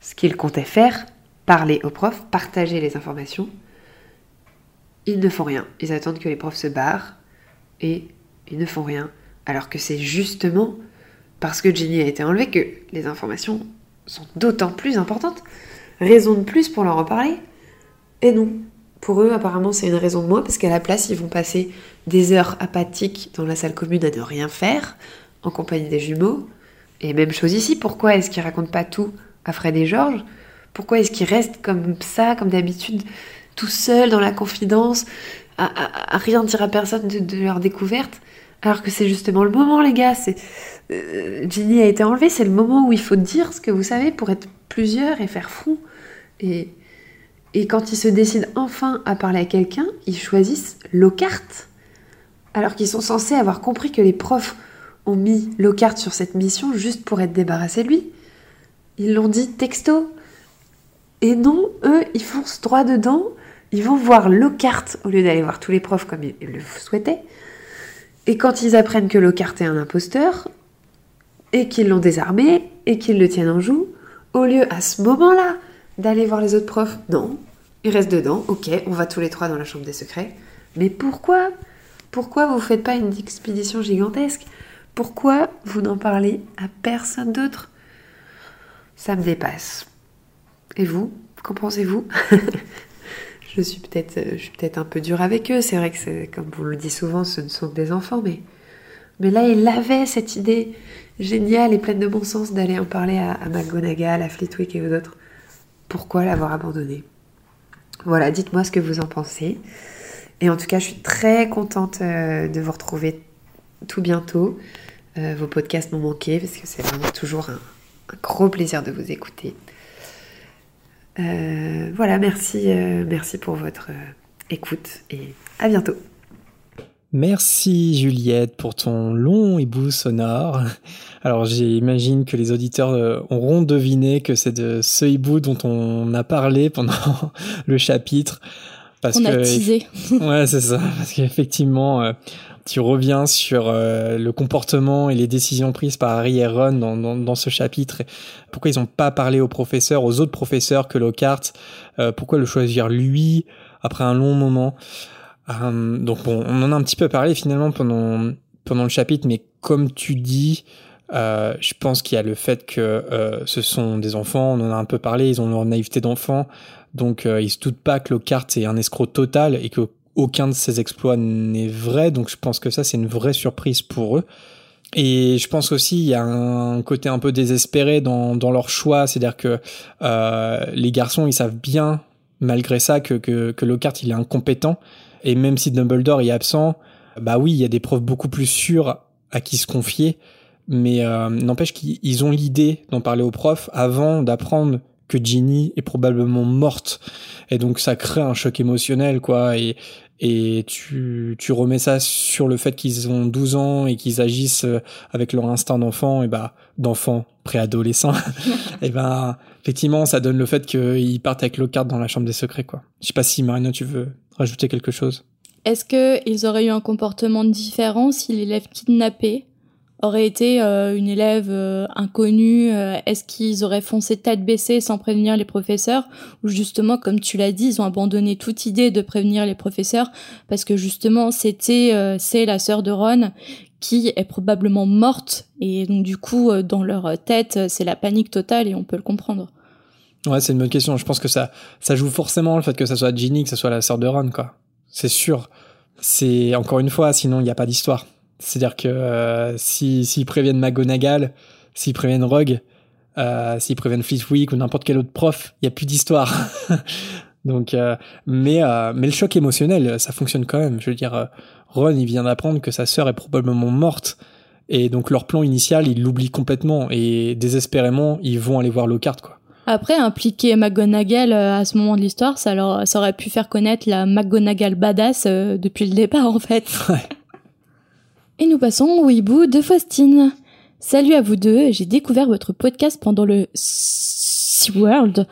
ce qu'ils comptaient faire, parler aux profs, partager les informations, ils ne font rien. Ils attendent que les profs se barrent et ils ne font rien. Alors que c'est justement parce que Ginny a été enlevée que les informations sont d'autant plus importantes. Raison de plus pour leur en parler. Et non, pour eux, apparemment, c'est une raison de moins, parce qu'à la place, ils vont passer des heures apathiques dans la salle commune à ne rien faire, en compagnie des jumeaux. Et même chose ici, pourquoi est-ce qu'ils racontent pas tout à Fred et Georges? Pourquoi est-ce qu'ils restent comme ça, comme d'habitude, tout seuls dans la confidence, à, rien dire à personne de leur découverte? Alors que c'est justement le moment, les gars. C'est euh, Ginny a été enlevée, c'est le moment où il faut dire ce que vous savez pour être plusieurs et faire front. Et, et quand ils se décident enfin à parler à quelqu'un, ils choisissent Lockhart. Alors qu'ils sont censés avoir compris que les profs ont mis Lockhart sur cette mission juste pour être débarrassés de lui. Ils l'ont dit texto. Et non, eux, ils foncent droit dedans. Ils vont voir Lockhart au lieu d'aller voir tous les profs comme ils le souhaitaient. Et quand ils apprennent que Lockhart est un imposteur, et qu'ils l'ont désarmé, et qu'ils le tiennent en joue, au lieu à ce moment-là d'aller voir les autres profs, non, ils restent dedans, ok, on va tous les trois dans la chambre des secrets. Mais pourquoi Pourquoi vous faites pas une expédition gigantesque? Pourquoi vous n'en parlez à personne d'autre? Ça me dépasse. Et vous Qu'en pensez-vous? Je suis peut-être euh, je suis peut-être un peu dure avec eux. C'est vrai que, comme vous le dites souvent, ce ne sont que des enfants, mais, là, il avait cette idée géniale et pleine de bon sens d'aller en parler à, à McGonagall, à Flitwick et aux autres. Pourquoi l'avoir abandonné? Voilà, dites-moi ce que vous en pensez. Et en tout cas, je suis très contente euh, de vous retrouver tout bientôt. Euh, vos podcasts m'ont manqué parce que c'est vraiment toujours un, un gros plaisir de vous écouter. Euh, voilà, merci, euh, merci pour votre euh, écoute et à bientôt. Merci Juliette pour ton long hibou sonore. Alors j'imagine que les auditeurs auront deviné que c'est de ce hibou dont on a parlé pendant le chapitre. Parce On a que teasé. ouais, c'est ça. Parce qu'effectivement, euh, tu reviens sur euh, le comportement et les décisions prises par Harry et Ron dans, dans, dans ce chapitre. Pourquoi ils n'ont pas parlé aux professeurs, aux autres professeurs que Lockhart euh, Pourquoi le choisir lui après un long moment? Euh, Donc bon, on en a un petit peu parlé finalement pendant pendant le chapitre, mais comme tu dis. Euh, je pense qu'il y a le fait que euh, ce sont des enfants, on en a un peu parlé, ils ont leur naïveté d'enfant, donc euh, ils se doutent pas que Lockhart est un escroc total et que aucun de ses exploits n'est vrai, donc je pense que ça c'est une vraie surprise pour eux. Et je pense aussi il y a un côté un peu désespéré dans, dans leur choix, c'est-à-dire que euh, les garçons ils savent bien malgré ça que, que, que Lockhart il est incompétent. Et même si Dumbledore est absent, bah oui il y a des preuves beaucoup plus sûres à qui se confier, mais euh, n'empêche qu'ils ont l'idée d'en parler aux profs avant d'apprendre que Ginny est probablement morte. Et donc ça crée un choc émotionnel quoi. Et et tu, tu remets ça sur le fait qu'ils ont 12 ans et qu'ils agissent euh, avec leur instinct d'enfant. Et bah d'enfant préadolescent. Et ben effectivement ça donne le fait qu'ils partent avec Lockhart dans la chambre des secrets quoi. Je sais pas si Marina tu veux rajouter quelque chose? Est-ce qu'ils auraient eu un comportement différent si l'élève kidnappé aurait été euh, une élève euh, inconnue euh, Est-ce qu'ils auraient foncé tête baissée sans prévenir les professeurs Ou justement, comme tu l'as dit, ils ont abandonné toute idée de prévenir les professeurs parce que justement, c'était euh, c'est la sœur de Ron qui est probablement morte et donc du coup, euh, dans leur tête, c'est la panique totale et on peut le comprendre. ouais c'est une bonne question. Je pense que ça ça joue forcément le fait que ça soit Ginny que ça soit la sœur de Ron quoi. C'est sûr. C'est encore une fois sinon il n'y a pas d'histoire c'est-à-dire que euh, si s'ils préviennent McGonagall, s'ils préviennent Rogue, euh, s'ils préviennent Flitwick ou n'importe quel autre prof, il y a plus d'histoire. Donc, euh, mais euh, mais le choc émotionnel, ça fonctionne quand même. Je veux dire, Ron, il vient d'apprendre que sa sœur est probablement morte, et donc leur plan initial, ils l'oublient complètement et désespérément, ils vont aller voir Lockhart quoi. Après, impliquer McGonagall à ce moment de l'histoire, ça, leur, ça aurait pu faire connaître la McGonagall badass depuis le départ, en fait. Ouais. Et nous passons au hibou de Faustine. Salut à vous deux, j'ai découvert votre podcast pendant le SeaWorld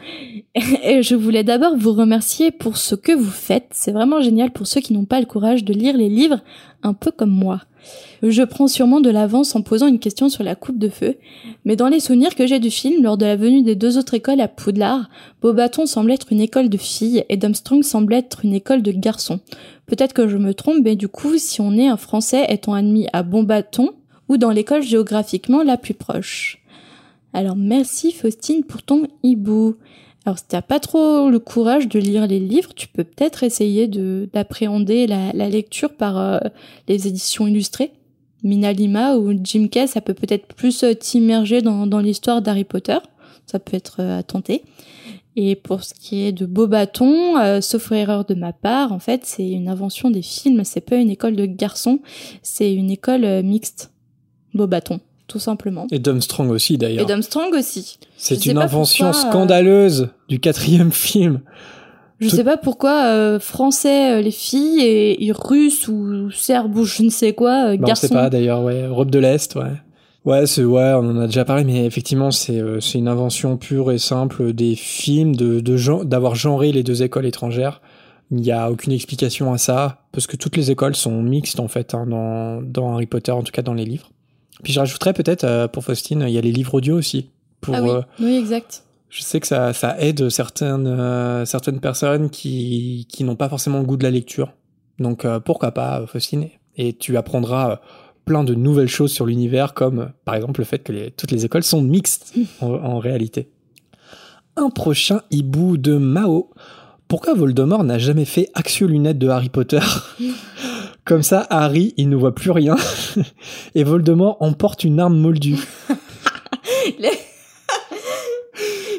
et je voulais d'abord vous remercier pour ce que vous faites. C'est vraiment génial pour ceux qui n'ont pas le courage de lire les livres, un peu comme moi. Je prends sûrement de l'avance en posant une question sur la coupe de feu, mais dans les souvenirs que j'ai du film, lors de la venue des deux autres écoles à Poudlard, Beaubaton semble être une école de filles et Dumstrong semble être une école de garçons. Peut-être que je me trompe, mais du coup, si on est un Français étant admis à Beaubaton, ou dans l'école géographiquement la plus proche. Alors merci Faustine pour ton hibou. Alors si t'as pas trop le courage de lire les livres, tu peux peut-être essayer de d'appréhender la, la lecture par euh, les éditions illustrées. Mina Lima ou Jim Kay, ça peut peut-être plus euh, t'immerger dans, dans l'histoire d'Harry Potter. Ça peut être euh, à tenter. Et pour ce qui est de Beaubaton, euh, sauf erreur de ma part, en fait, c'est une invention des films. C'est pas une école de garçons, c'est une école euh, mixte. Beaubaton, tout simplement. Et Dumstrong aussi Et d'ailleurs. Dumstrong aussi. C'est une invention pourquoi, euh, scandaleuse du quatrième film. Je Tout- sais pas pourquoi euh, français euh, les filles et, et russes ou serbes ou je ne sais quoi euh, Bah, on garçons. sait pas d'ailleurs, ouais. Europe de l'Est, ouais. Ouais, c'est ouais, on en a déjà parlé, mais effectivement, c'est euh, c'est une invention pure et simple des films de d'avoir genré les deux écoles étrangères. Il n'y a aucune explication à ça parce que toutes les écoles sont mixtes en fait hein, dans dans Harry Potter, en tout cas dans les livres. Puis je rajouterais peut-être euh, pour Faustine, il y a les livres audio aussi. Pour, Ah oui, euh, oui exact. je sais que ça, ça aide certaines, euh, certaines personnes qui, qui n'ont pas forcément le goût de la lecture. Donc euh, pourquoi pas, Faustine? Et tu apprendras plein de nouvelles choses sur l'univers, comme par exemple le fait que les- toutes les écoles sont mixtes en, en réalité. Un prochain hibou de Mao. Pourquoi Voldemort n'a jamais fait Axio Lunette de Harry Potter? Comme ça, Harry, il ne voit plus rien. Et Voldemort emporte une arme moldue. Il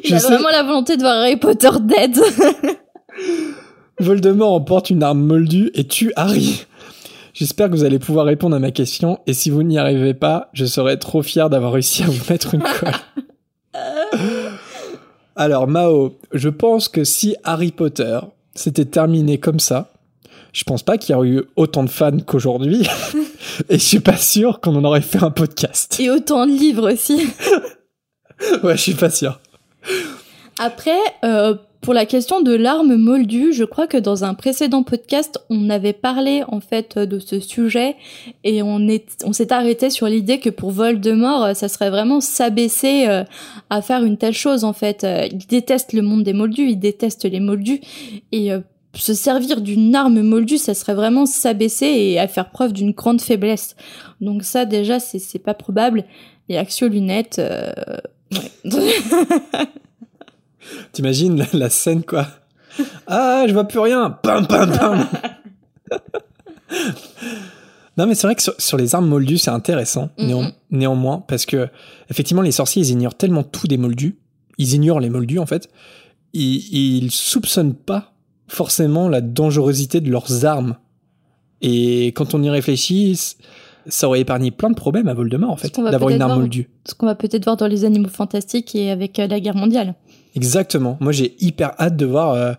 Je a sais- vraiment la volonté de voir Harry Potter dead. Voldemort emporte une arme moldue et tue Harry. J'espère que vous allez pouvoir répondre à ma question et si vous n'y arrivez pas, je serai trop fier d'avoir réussi à vous mettre une colle. Alors Mao, je pense que si Harry Potter s'était terminé comme ça, je pense pas qu'il y aurait eu autant de fans qu'aujourd'hui et je suis pas sûr qu'on en aurait fait un podcast. et autant de livres aussi. Ouais, je suis pas sûr. Après, euh, pour la question de l'arme moldue, je crois que dans un précédent podcast, on avait parlé en fait de ce sujet et on est, on s'est arrêté sur l'idée que pour Voldemort, ça serait vraiment s'abaisser euh, à faire une telle chose en fait. Euh, il déteste le monde des moldus, il déteste les moldus et euh, se servir d'une arme moldue, ça serait vraiment s'abaisser et à faire preuve d'une grande faiblesse. Donc ça déjà, c'est pas probable. Et Axio Lunette, euh, ouais. T'imagines la, la scène, quoi Ah, je vois plus rien Pam, pam, pam Non, mais c'est vrai que sur, sur les armes moldues, c'est intéressant, néan- Mhm. néanmoins, parce que, effectivement, les sorciers, ils ignorent tellement tout des moldus, ils ignorent les moldus, en fait, ils, ils soupçonnent pas forcément la dangerosité de leurs armes. Et quand on y réfléchit, ça aurait épargné plein de problèmes à Voldemort, en fait, d'avoir une arme moldue. ce qu'on va peut-être voir dans les animaux fantastiques et avec euh, la guerre mondiale. Exactement. Moi, j'ai hyper hâte de voir euh,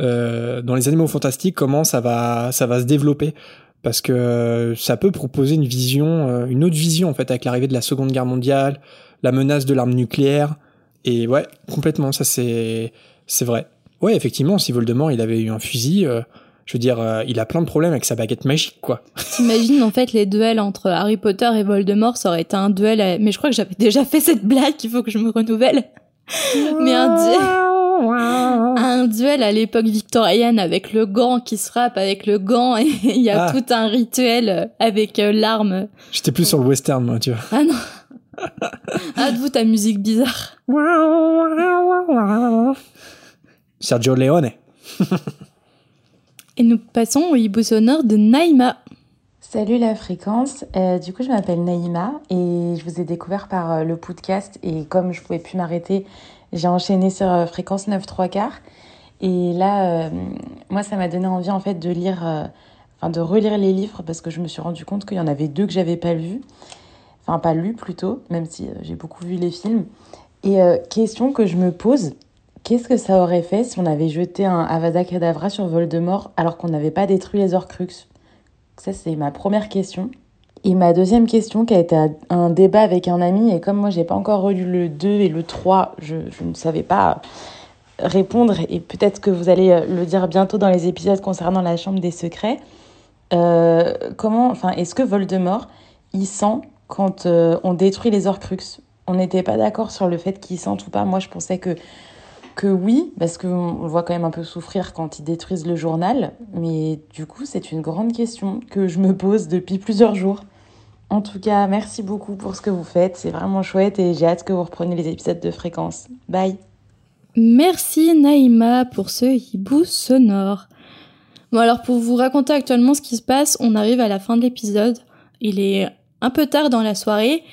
euh, dans les animaux fantastiques comment ça va, ça va se développer. Parce que ça peut proposer une vision, euh, une autre vision en fait, avec l'arrivée de la Seconde Guerre mondiale, la menace de l'arme nucléaire. Et ouais, complètement, ça c'est, c'est vrai. Ouais, effectivement, si Voldemort il avait eu un fusil, euh, je veux dire, euh, il a plein de problèmes avec sa baguette magique, quoi. T'imagines en fait les duels entre Harry Potter et Voldemort, ça aurait été un duel, à- mais je crois que j'avais déjà fait cette blague, il faut que je me renouvelle. Mais un, du- un duel à l'époque victorienne avec le gant qui se frappe avec le gant et il y a Ah. tout un rituel euh, avec euh, l'arme. J'étais plus sur le western, moi, tu vois. Ah non. Ah, de vous ta musique bizarre. Sergio Leone. Et nous passons au hibou sonore de Naïma. Salut la fréquence, Euh, du coup je m'appelle Naïma et je vous ai découvert par euh, le podcast et comme je pouvais plus m'arrêter, j'ai enchaîné sur euh, fréquence 9 3 quarts et là euh, moi ça m'a donné envie en fait de lire, euh, enfin de relire les livres parce que je me suis rendu compte qu'il y en avait deux que j'avais pas lus, enfin pas lus plutôt, même si j'ai beaucoup vu les films. Et euh, question que je me pose, qu'est-ce que ça aurait fait si on avait jeté un Avada Kedavra sur Voldemort alors qu'on n'avait pas détruit les Horcruxes? Ça, c'est ma première question. Et ma deuxième question, qui a été un- débat avec un ami, et comme moi, j'ai pas encore relu le 2 et le 3, je, je ne savais pas répondre, et peut-être que vous allez euh, le dire bientôt dans les épisodes concernant la Chambre des Secrets. Euh, comment, enfin, est-ce que Voldemort, il sent quand euh, on détruit les Horcruxes? On n'était pas d'accord sur le fait qu'il sente ou pas. Moi, je pensais que que oui, parce qu'on le voit quand même un peu souffrir quand ils détruisent le journal, mais du coup, c'est une grande question que je me pose depuis plusieurs jours. En tout cas, merci beaucoup pour ce que vous faites, c'est vraiment chouette et j'ai hâte que vous repreniez les épisodes de fréquence. Bye Merci Naïma pour ce hibou sonore. Bon alors pour vous raconter actuellement ce qui se passe, on arrive à la fin de l'épisode. Il est un peu tard dans la soirée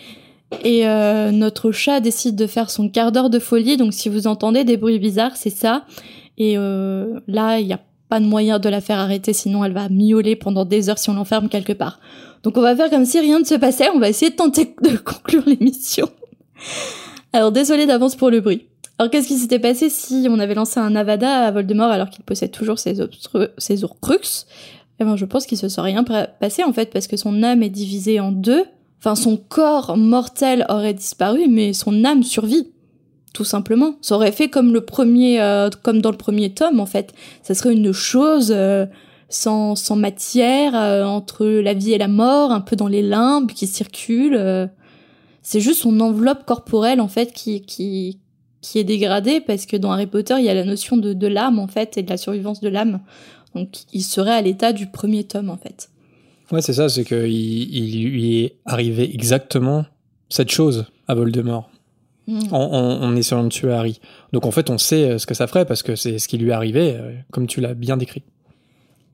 et euh, notre chat décide de faire son quart d'heure de folie. Donc si vous entendez des bruits bizarres, c'est ça. Et euh, là, il n'y a pas de moyen de la faire arrêter, sinon elle va miauler pendant des heures si on l'enferme quelque part. Donc on va faire comme si rien ne se passait. On va essayer de tenter de conclure l'émission. Alors désolé d'avance pour le bruit. Alors qu'est-ce qui s'était passé si on avait lancé un Avada à Voldemort alors qu'il possède toujours ses, ses Horcruxes Eh ben je pense qu'il se serait rien passé en fait parce que son âme est divisée en deux. Enfin son corps mortel aurait disparu mais son âme survit. Tout simplement. Ça aurait fait comme le premier, euh, comme dans le premier tome en fait. Ça serait une chose euh, sans, sans matière euh, entre la vie et la mort, un peu dans les limbes qui circulent. euh. C'est juste son enveloppe corporelle en fait qui qui qui est dégradée parce que dans Harry Potter il y a la notion de, de l'âme en fait et de la survivance de l'âme. Donc il serait à l'état du premier tome en fait. Ouais, c'est ça, c'est qu'il il lui est arrivé exactement cette chose à Voldemort. Mm. en, en, en essayant de tuer Harry. Donc en fait, on sait euh, ce que ça ferait parce que c'est ce qui lui est arrivé, euh, comme tu l'as bien décrit.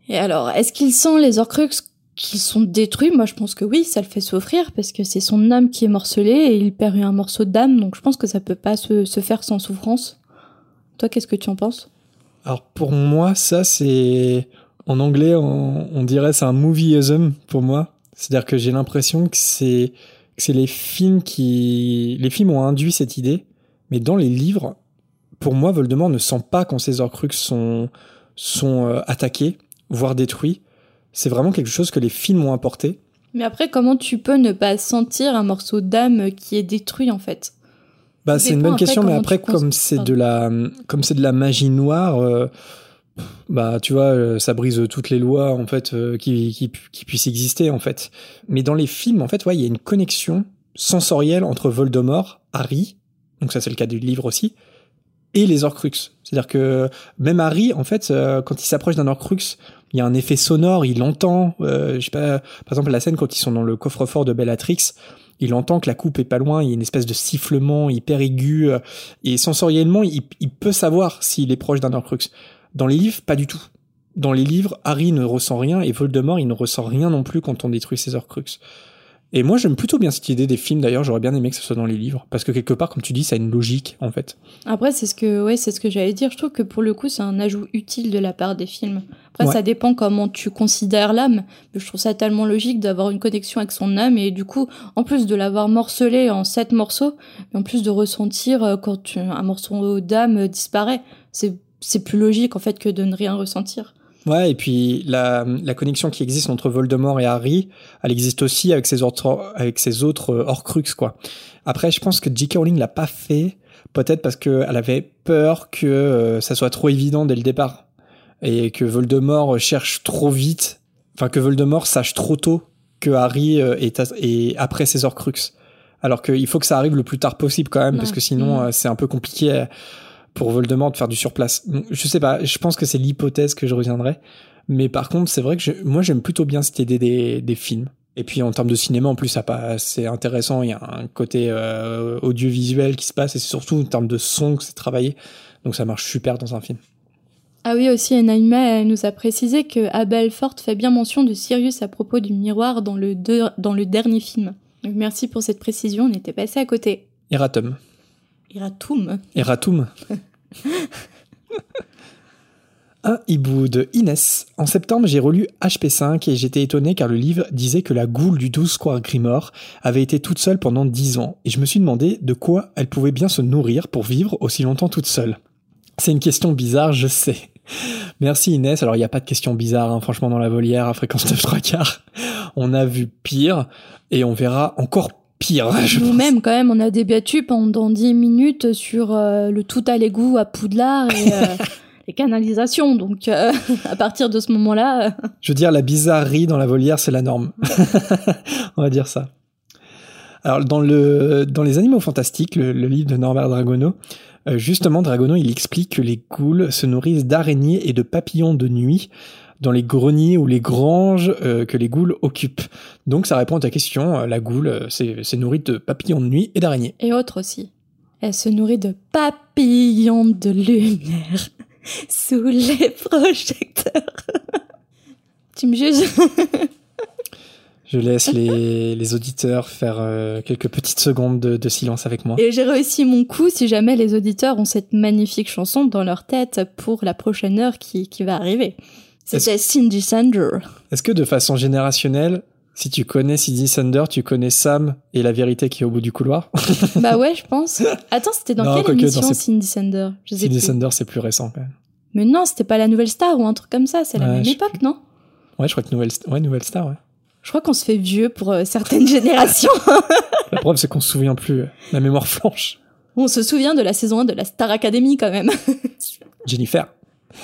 Et alors, est-ce qu'il sent les Horcruxes qui sont détruits? Moi, je pense que oui, ça le fait souffrir parce que c'est son âme qui est morcelée et il perd un morceau d'âme, donc je pense que ça peut pas se, se faire sans souffrance. Toi, qu'est-ce que tu en penses? Alors pour moi, ça c'est en anglais, on, on dirait c'est un movieism pour moi. C'est-à-dire que j'ai l'impression que c'est que c'est les films qui les films ont induit cette idée, mais dans les livres, pour moi, Voldemort ne sent pas quand ses Horcruxes sont sont euh, attaqués, voire détruits. C'est vraiment quelque chose que les films ont apporté. Mais après, comment tu peux ne pas sentir un morceau d'âme qui est détruit en fait? Bah, c'est une bonne question, mais après, comme c'est de la, comme c'est de la magie noire, euh, bah, tu vois, euh, ça brise toutes les lois en fait euh, qui, puissent exister en fait. Mais dans les films, en fait, ouais, il y a une connexion sensorielle entre Voldemort, Harry, donc ça c'est le cas du livre aussi, et les Horcruxes. C'est-à-dire que même Harry, en fait, euh, quand il s'approche d'un Horcrux, il y a un effet sonore, il entend, je sais pas, par exemple la scène quand ils sont dans le coffre-fort de Bellatrix, il entend que la coupe est pas loin, il y a une espèce de sifflement hyper aigu, et sensoriellement, il, il peut savoir s'il est proche d'un Horcrux. Dans les livres, pas du tout. Dans les livres, Harry ne ressent rien, et Voldemort, il ne ressent rien non plus quand on détruit ses Horcrux. Et moi, j'aime plutôt bien cette idée des films, d'ailleurs, j'aurais bien aimé que ce soit dans les livres, parce que quelque part, comme tu dis, ça a une logique, en fait. Après, c'est ce que, ouais, c'est ce que j'allais dire. Je trouve que pour le coup, c'est un ajout utile de la part des films. Après, Ouais. ça dépend comment tu considères l'âme. Mais je trouve ça tellement logique d'avoir une connexion avec son âme et du coup, en plus de l'avoir morcelé en sept morceaux, mais en plus de ressentir euh, quand un morceau d'âme disparaît, c'est, c'est plus logique en fait que de ne rien ressentir. Ouais, et puis la, la connexion qui existe entre Voldemort et Harry, elle existe aussi avec ses autres, avec ses autres euh, Horcruxes, quoi. Après, je pense que J.K. Rowling l'a pas fait, peut-être parce qu'elle avait peur que euh, ça soit trop évident dès le départ. Et que Voldemort cherche trop vite, enfin que Voldemort sache trop tôt que Harry euh, est, est après ses Horcruxes. Alors qu'il faut que ça arrive le plus tard possible quand même, Ouais. parce que sinon euh, c'est un peu compliqué euh, pour Voldemort de faire du surplace. Je sais pas, je pense que c'est l'hypothèse que je reviendrai. Mais par contre, c'est vrai que je- moi j'aime plutôt bien cette idée des, des films. Et puis en termes de cinéma, en plus, ça c'est intéressant. Il y a un côté euh, audiovisuel qui se passe, et c'est surtout en termes de son que c'est travaillé. Donc ça marche super dans un film. Ah oui, aussi, Naïma nous a précisé que Abel Fort fait bien mention de Sirius à propos du miroir dans le, deux- dans le dernier film. Donc merci pour cette précision, on était passé à côté. Eratum. Iratum. Eratum. Un hibou de Inès. En septembre, j'ai relu HP5 et j'étais étonné car le livre disait que la goule du 12 Square Grimoire avait été toute seule pendant 10 ans et je me suis demandé de quoi elle pouvait bien se nourrir pour vivre aussi longtemps toute seule. C'est une question bizarre, je sais. Merci Inès. Alors il n'y a pas de question bizarre, hein, franchement, dans la volière à fréquence 9 3 quarts. On a vu pire et on verra encore pire. Nous-mêmes, quand même, on a débattu pendant 10 minutes sur euh, le tout à l'égout à Poudlard et euh, les canalisations. Donc, euh, à partir de ce moment-là, euh, Je veux dire, la bizarrerie dans la volière, c'est la norme. On va dire ça. Alors, dans, le, dans Les Animaux Fantastiques, le, le livre de Norbert Dragono, justement, Dragono, il explique que les ghouls se nourrissent d'araignées et de papillons de nuit dans les greniers ou les granges euh, que les ghouls occupent. Donc, ça répond à ta question. euh, La goule, euh, c'est c'est nourrie de papillons de nuit et d'araignées. et autres aussi. Elle se nourrit de papillons de lumière sous les projecteurs. tu me juges? Je laisse les, les auditeurs faire euh, quelques petites secondes de, de silence avec moi. Et j'ai réussi mon coup si jamais les auditeurs ont cette magnifique chanson dans leur tête pour la prochaine heure qui, qui va arriver. C'était Cindy Sander. Est-ce que de façon générationnelle, si tu connais Cindy Sander, tu connais Sam et la vérité qui est au bout du couloir? Bah ouais, je pense. Attends, c'était dans Non, quelle quoique, émission Cindy Sander? Je sais Cindy plus. Sander, c'est plus récent quand même. Mais non, c'était pas la Nouvelle Star ou un truc comme ça, c'est la Ouais, même époque, non? Ouais, je crois que Nouvelle, ouais, Nouvelle Star, ouais. Je crois qu'on se fait vieux pour euh, certaines générations. La preuve, c'est qu'on se souvient plus. euh, La mémoire flanche. On se souvient de la saison 1 de la Star Academy quand même. Jennifer.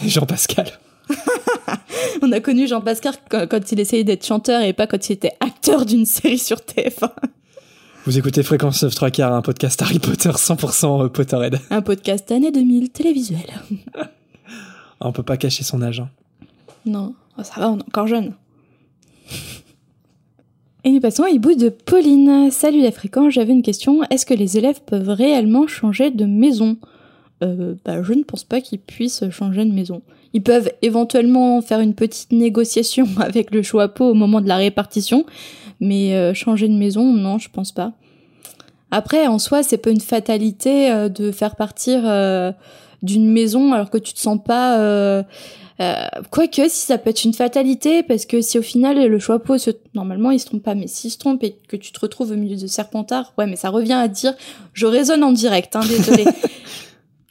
Jean-Pascal. On a connu Jean-Pascal quand, quand il essayait d'être chanteur et pas quand il était acteur d'une série sur TF1. Vous écoutez Fréquence 9 3 quarts, un podcast Harry Potter 100% Potterhead. Un podcast année 2000 télévisuel. On peut pas cacher son âge. hein. Non, Oh, ça va, on est encore jeune. Et nous passons à hibou de Pauline. Salut la fréquence, j'avais une question. Est-ce que les élèves peuvent réellement changer de maison? Euh, bah, Je ne pense pas qu'ils puissent changer de maison. Ils peuvent éventuellement faire une petite négociation avec le choix au moment de la répartition, mais euh, changer de maison, non, je pense pas. Après, en soi, c'est pas une fatalité euh, de faire partir d'une maison alors que tu te sens pas. Quoique, si ça peut être une fatalité, parce que si au final le choix se... normalement il se trompe pas, mais s'il se trompe et que tu te retrouves au milieu de Serpentard, ouais, mais ça revient à dire, je raisonne en direct, hein, désolé.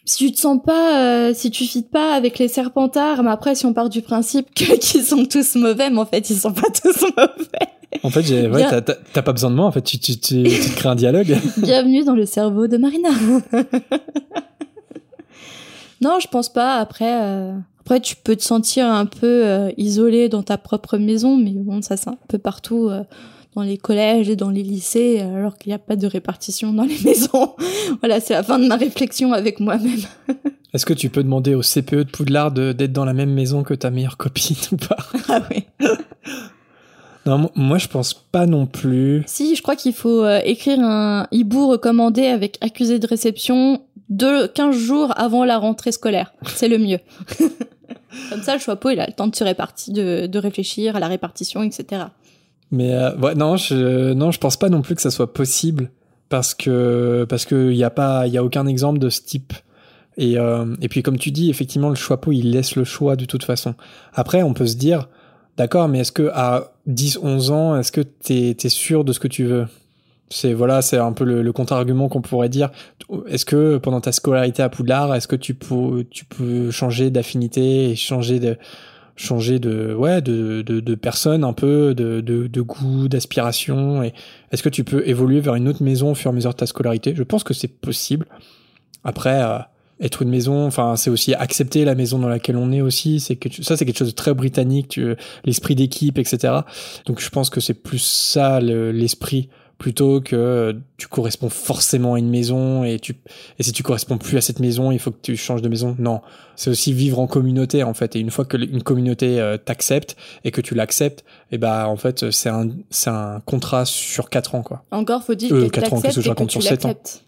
si tu te sens pas, euh, si tu fites pas avec les Serpentards, mais après si on part du principe qu'ils sont tous mauvais, mais en fait ils sont pas tous mauvais. En fait, ouais, t'as- pas besoin de moi. En fait, tu, tu, tu, tu te crées un dialogue. Bienvenue dans le cerveau de Marina. non, je pense pas. Après, euh, après, tu peux te sentir un peu euh, isolé dans ta propre maison, mais bon, ça c'est un peu partout euh, dans les collèges et dans les lycées, alors qu'il n'y a pas de répartition dans les maisons. voilà, c'est la fin de ma réflexion avec moi-même. Est-ce que tu peux demander au CPE de Poudlard d'être dans la même maison que ta meilleure copine ou pas? Ah oui. Non, mo- moi je pense pas non plus. Si, je crois qu'il faut euh, écrire un hibou recommandé avec accusé de réception de 15 jours avant la rentrée scolaire. C'est le mieux. Comme ça, le choix il a le temps de se répartir, de, de réfléchir à la répartition, etc. Mais euh, ouais, non, je, non, je pense pas non plus que ça soit possible parce que parce que y a pas, y a aucun exemple de ce type. Et euh, et puis comme tu dis, effectivement, le choix il laisse le choix de toute façon. Après, on peut se dire, d'accord, mais est-ce que à 10, 11 ans, est-ce que t'es es sûr de ce que tu veux? C'est voilà, c'est un peu le, le contre-argument qu'on pourrait dire. Est-ce que pendant ta scolarité à Poudlard, est-ce que tu peux tu peux changer d'affinité et changer de changer de ouais de, de, de personne un peu de, de, de goût d'aspiration. Et est-ce que tu peux évoluer vers une autre maison au fur et à mesure de ta scolarité? Je pense que c'est possible. Après euh, être une maison enfin c'est aussi accepter la maison dans laquelle on est aussi. C'est que ça c'est quelque chose de très britannique tu, l'esprit d'équipe etc donc je pense que c'est plus ça le- l'esprit plutôt que tu corresponds forcément à une maison et tu et si tu corresponds plus à cette maison il faut que tu changes de maison non c'est aussi vivre en communauté en fait et une fois que une communauté euh, t'accepte et que tu l'acceptes et bah en fait c'est un c'est un contrat sur quatre ans quoi Encore faut-il Euh, qu'elle quatre ans, qu'est-ce que t'accepte je et que raconte tu sur sept ans l'acceptes.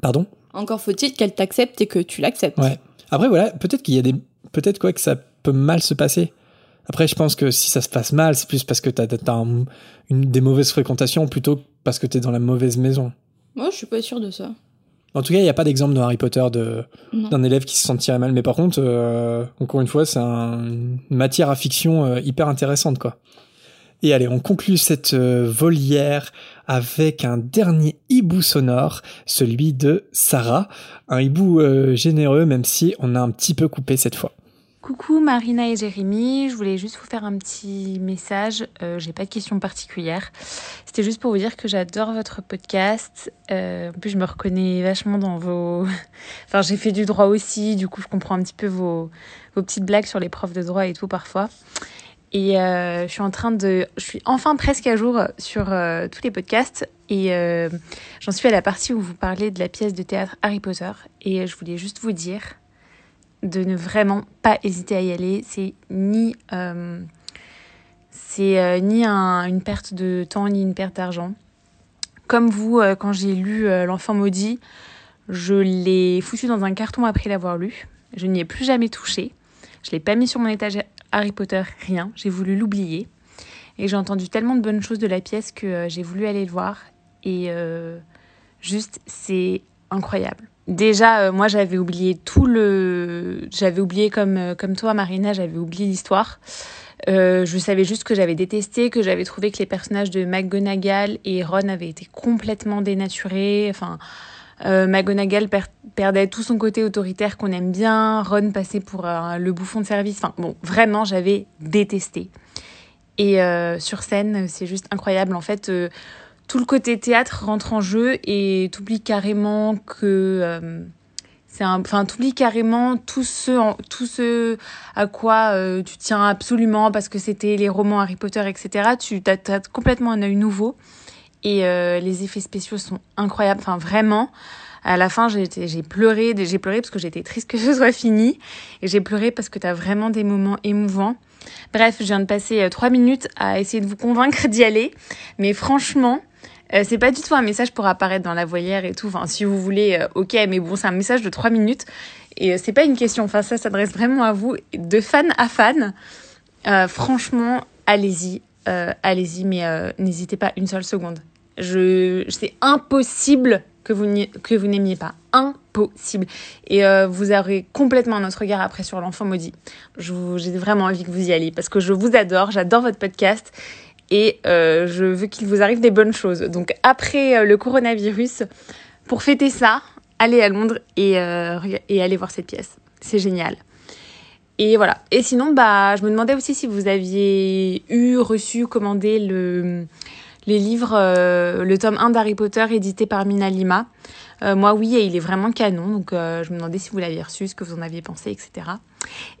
pardon? Encore faut-il qu'elle t'accepte et que tu l'acceptes. Ouais. Après, voilà, peut-être qu'il y a des. Peut-être quoi que ça peut mal se passer. Après, je pense que si ça se passe mal, c'est plus parce que t'as as un, une, des mauvaises fréquentations plutôt que parce que t'es dans la mauvaise maison. Moi, je suis pas sûre de ça. En tout cas, il n'y a pas d'exemple dans Harry Potter de Non. d'un élève qui se sentirait mal. Mais par contre, euh, encore une fois, c'est un- une matière à fiction euh, hyper intéressante, quoi. Et allez, on conclut cette euh, volière avec un dernier hibou sonore, celui de Sarah. Un hibou généreux, même si on a un petit peu coupé cette fois. Coucou Marina et Jérémy, je voulais juste vous faire un petit message. Euh, J'ai pas de questions particulières. C'était juste pour vous dire que j'adore votre podcast. Euh, en plus, je me reconnais vachement dans vos. Enfin, j'ai fait du droit aussi, du coup, je comprends un petit peu vos, vos petites blagues sur les profs de droit et tout parfois. Et euh, je suis en train de, je suis enfin presque à jour sur euh, tous les podcasts et j'en suis à la partie où vous parlez de la pièce de théâtre Harry Potter et je voulais juste vous dire de ne vraiment pas hésiter à y aller. C'est ni, euh, euh, ni un- une perte de temps ni une perte d'argent. Comme vous, euh, quand j'ai lu euh, L'enfant maudit, je l'ai foutu dans un carton après l'avoir lu. Je n'y ai plus jamais touché. Je l'ai pas mis sur mon étagère Harry Potter, rien. J'ai voulu l'oublier. Et j'ai entendu tellement de bonnes choses de la pièce que j'ai voulu aller le voir. Et juste, c'est incroyable. Déjà, euh, moi, j'avais oublié tout le. J'avais oublié, comme, euh, comme toi, Marina, j'avais oublié l'histoire. Euh, je savais juste que j'avais détesté, que j'avais trouvé que les personnages de McGonagall et Ron avaient été complètement dénaturés. Enfin, McGonagall per- perdait tout son côté autoritaire qu'on aime bien. Ron passait pour le bouffon de service. Enfin, bon, vraiment, j'avais détesté. Et sur scène, c'est juste incroyable. En fait, tout le côté théâtre rentre en jeu et t'oublies carrément que euh, c'est un enfin t'oublies carrément tout ce tout ce à quoi euh, tu tiens absolument parce que c'était les romans Harry Potter etc tu t'as, t'as complètement un œil nouveau et euh, les effets spéciaux sont incroyables. Enfin vraiment. À la fin j'ai pleuré j'ai pleuré parce que j'étais triste que ce soit fini et j'ai pleuré parce que t'as vraiment des moments émouvants. Bref je viens de passer trois minutes à essayer de vous convaincre d'y aller. Mais franchement euh, c'est pas du tout un message pour apparaître dans la volière et tout. Enfin, si vous voulez, euh, ok, mais bon, c'est un message de trois minutes. Et euh, c'est pas une question. Enfin, ça s'adresse vraiment à vous, de fan à fan. Euh, franchement, allez-y. Euh, allez-y, mais n'hésitez pas une seule seconde. Je, c'est impossible que vous, que vous n'aimiez pas. Impossible. Et vous aurez complètement un autre regard après sur l'enfant maudit. J'ai vraiment envie que vous y alliez parce que je vous adore. J'adore votre podcast et euh, je veux qu'il vous arrive des bonnes choses. Donc après euh, le coronavirus, pour fêter ça, allez à Londres et, euh, et allez voir cette pièce. C'est génial. Et voilà. Et sinon, bah, je me demandais aussi si vous aviez eu, reçu, commandé le, les livres, le tome 1 d'Harry Potter édité par Mina Lima. Euh, moi, oui, et il est vraiment canon. Donc, euh, je me demandais si vous l'aviez reçu, ce que vous en aviez pensé, etc.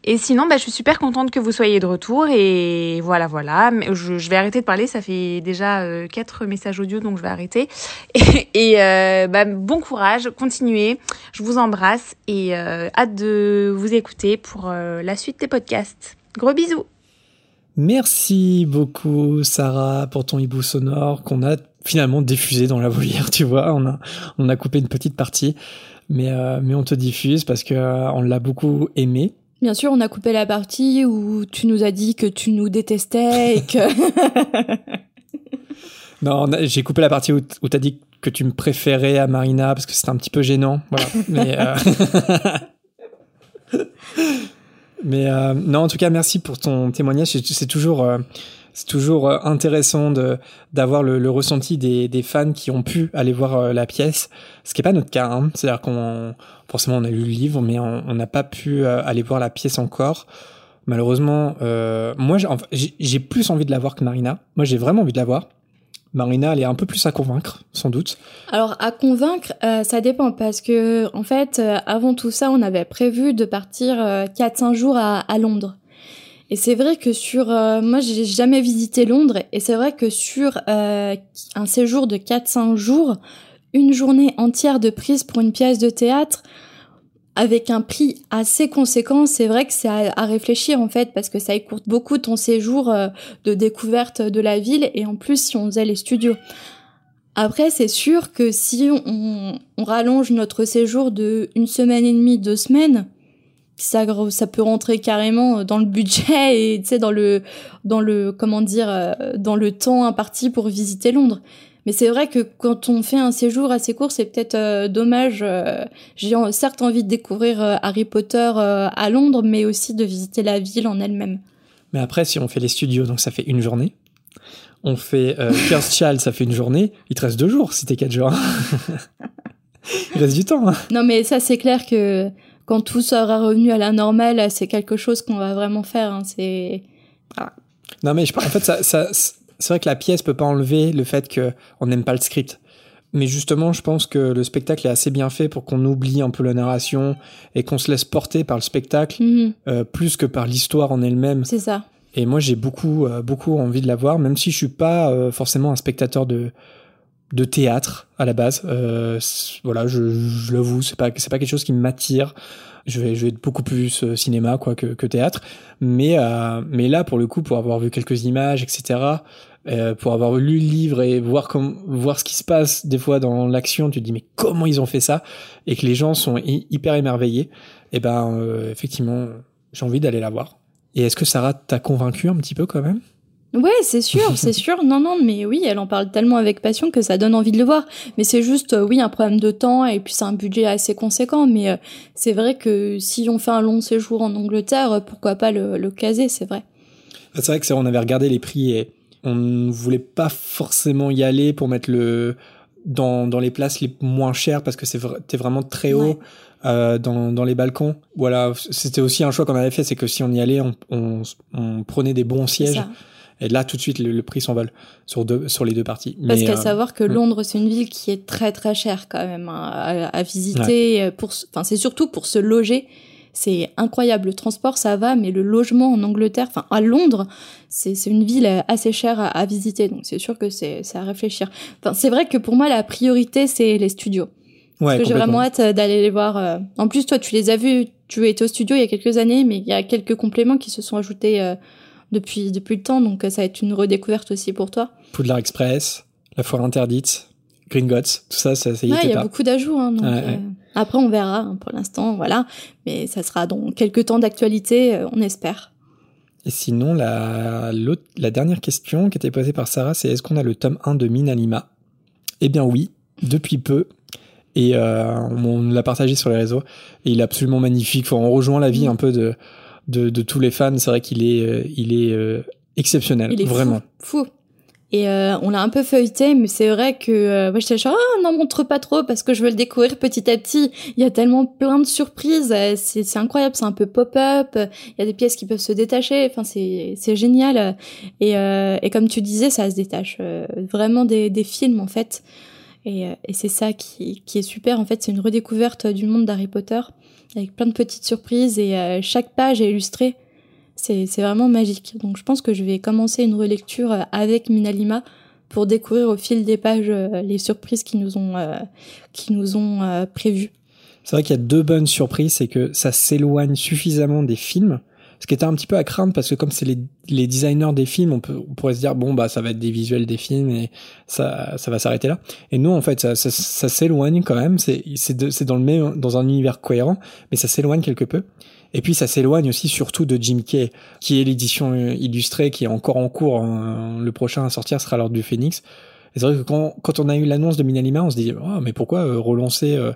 Et sinon, bah, je suis super contente que vous soyez de retour. Et voilà, voilà. Je, vais arrêter de parler. Ça fait déjà euh, quatre messages audio, donc je vais arrêter. Et, et euh, bah, bon courage, continuez. Je vous embrasse et euh, hâte de vous écouter pour euh, la suite des podcasts. Gros bisous. Merci beaucoup, Sarah, pour ton hibou sonore qu'on a finalement diffusé dans la volière, tu vois. On a, on a coupé une petite partie, mais, euh, mais on te diffuse parce que euh, on l'a beaucoup aimé. Bien sûr, on a coupé la partie où tu nous as dit que tu nous détestais et que... Non, j'ai coupé la partie où, t- où t'as dit que tu me préférais à Marina parce que c'était un petit peu gênant. Voilà. Mais, euh, mais euh, non, en tout cas, merci pour ton témoignage. C'est c'est toujours, euh, c'est toujours euh, intéressant de d'avoir le, ressenti des, fans qui ont pu aller voir euh, la pièce, ce qui est pas notre cas. Hein. C'est-à-dire qu'on forcément on a lu le livre, mais on n'a pas pu euh, aller voir la pièce encore. Malheureusement, moi j'ai plus envie de la voir que Marina. Moi j'ai vraiment envie de la voir. Marina, elle est un peu plus à convaincre, sans doute. Alors à convaincre, ça dépend parce que en fait, avant tout ça, on avait prévu de partir euh, 4-5 jours à Londres. Et c'est vrai que sur, euh, moi, j'ai jamais visité Londres, et c'est vrai que sur euh, un séjour de 4-5 jours, une journée entière de prise pour une pièce de théâtre, avec un prix assez conséquent, c'est vrai que c'est à, réfléchir en fait, parce que ça écourte beaucoup ton séjour euh, de découverte de la ville, et en plus si on faisait les studios. Après, c'est sûr que si on rallonge notre séjour de une semaine et demie, deux semaines, ça, ça peut rentrer carrément dans le budget et tu sais dans le dans le comment dire euh, dans le temps imparti pour visiter Londres. Mais c'est vrai que quand on fait un séjour assez court, c'est peut-être euh, dommage. euh, J'ai certes envie de découvrir euh, Harry Potter euh, à Londres, mais aussi de visiter la ville en elle-même. Mais après, si on fait les studios, donc ça fait une journée. On fait euh, Cursed Child, ça fait une journée. Il te reste deux jours si t'es quatre jours. Il reste du temps. hein. Non, mais ça, c'est clair que quand tout sera revenu à la normale, c'est quelque chose qu'on va vraiment faire. hein. C'est Non, mais je, en fait, ça, ça, c'est vrai que la pièce peut pas enlever le fait qu'on n'aime pas le script. Mais justement, je pense que le spectacle est assez bien fait pour qu'on oublie un peu la narration et qu'on se laisse porter par le spectacle Mhm, euh, plus que par l'histoire en elle-même. c'est ça. Et moi, j'ai beaucoup, euh, beaucoup envie de la voir, même si je suis pas euh, forcément un spectateur de de théâtre à la base. Euh, voilà, je, je l'avoue, c'est pas c'est pas quelque chose qui m'attire. Je vais, je vais être beaucoup plus euh, cinéma quoi que, que théâtre. Mais euh, mais là, pour le coup, pour avoir vu quelques images, etc. euh, pour avoir lu le livre et voir comme voir ce qui se passe des fois dans l'action, tu te dis mais comment ils ont fait ça? Et que les gens sont hy- hyper émerveillés. Et ben euh, effectivement, j'ai envie d'aller la voir. Et est-ce que Sarah t'a convaincu un petit peu quand même? Ouais, c'est sûr, c'est sûr. Non, non, mais oui, elle en parle tellement avec passion que ça donne envie de le voir. Mais c'est juste, euh, oui, un problème de temps et puis c'est un budget assez conséquent. Mais euh, c'est vrai que si on fait un long séjour en Angleterre, euh, pourquoi pas le, le caser, c'est vrai. C'est vrai que c'est- on avait regardé les prix et on ne voulait pas forcément y aller pour mettre le dans, dans les places les moins chères parce que t'es vraiment très haut Ouais. euh, dans, dans les balcons. Voilà, c'était aussi un choix qu'on avait fait, c'est que si on y allait, on, on, on prenait des bons sièges ça. Et là tout de suite le, le prix s'envole sur deux sur les deux parties. Parce qu'à euh, savoir que mm. Londres, c'est une ville qui est très très chère quand même hein, à, à visiter. euh, Pour, enfin, c'est surtout pour se loger. C'est incroyable. Le transport, ça va, mais le logement en Angleterre, enfin à Londres, c'est une ville euh, assez chère à, à visiter. Donc c'est sûr que c'est à réfléchir. Enfin, c'est vrai que pour moi, la priorité, c'est les studios. ouais, Parce que j'ai vraiment hâte euh, d'aller les voir. En plus, toi, tu les as vus. Tu étais au studio il y a quelques années, mais il y a quelques compléments qui se sont ajoutés euh, depuis depuis le temps. Donc euh, ça va être une redécouverte aussi pour toi. Poudlard Express, La Foire Interdite, Gringotts, tout ça, ça, ça y Ouais, il était y a beaucoup d'ajouts. Hein, donc, Ouais, euh. Après, on verra hein, pour l'instant, voilà. Mais ça sera dans quelques temps d'actualité, euh, on espère. Et sinon, la, la dernière question qui était posée par Sarah, c'est est-ce qu'on a le tome 1 de Minanima? Eh bien oui, depuis peu. Et euh, on, on l'a partagé sur les réseaux. Et il est absolument magnifique. Enfin, on rejoint la vie Mm. un peu de, de, de tous les fans. C'est vrai qu'il est, euh, il est euh, exceptionnel, Il est vraiment. fou. fou. Et euh, on l'a un peu feuilleté, mais c'est vrai que euh, moi j'étais genre ah, n'en montre pas trop parce que je veux le découvrir petit à petit. Il y a tellement plein de surprises, c'est incroyable, c'est un peu pop-up. Il y a des pièces qui peuvent se détacher. Enfin c'est c'est génial. Et euh, et comme tu disais, ça se détache vraiment des des films en fait. Et, et c'est ça qui qui est super en fait, c'est une redécouverte du monde d'Harry Potter avec plein de petites surprises et euh, chaque page est illustrée c'est vraiment magique. Donc je pense que je vais commencer une relecture euh, avec Minalima pour découvrir au fil des pages euh, les surprises qui nous ont qui nous ont prévues. C'est vrai qu'il y a deux bonnes surprises, c'est que ça s'éloigne suffisamment des films, ce qui était un petit peu à craindre parce que comme c'est les, les designers des films, on, pourrait se dire bon bah ça va être des visuels des films et ça, ça va s'arrêter là. Et non en fait ça, s'éloigne quand même, c'est dans le même dans un univers cohérent, mais ça s'éloigne quelque peu. Et puis ça s'éloigne aussi surtout de Jim Kay, qui est l'édition euh, illustrée qui est encore en cours. hein. Le prochain à sortir sera l'ordre du Phénix. Et c'est vrai que quand, quand on a eu l'annonce de Minalima, on se dit oh, mais pourquoi euh, relancer euh,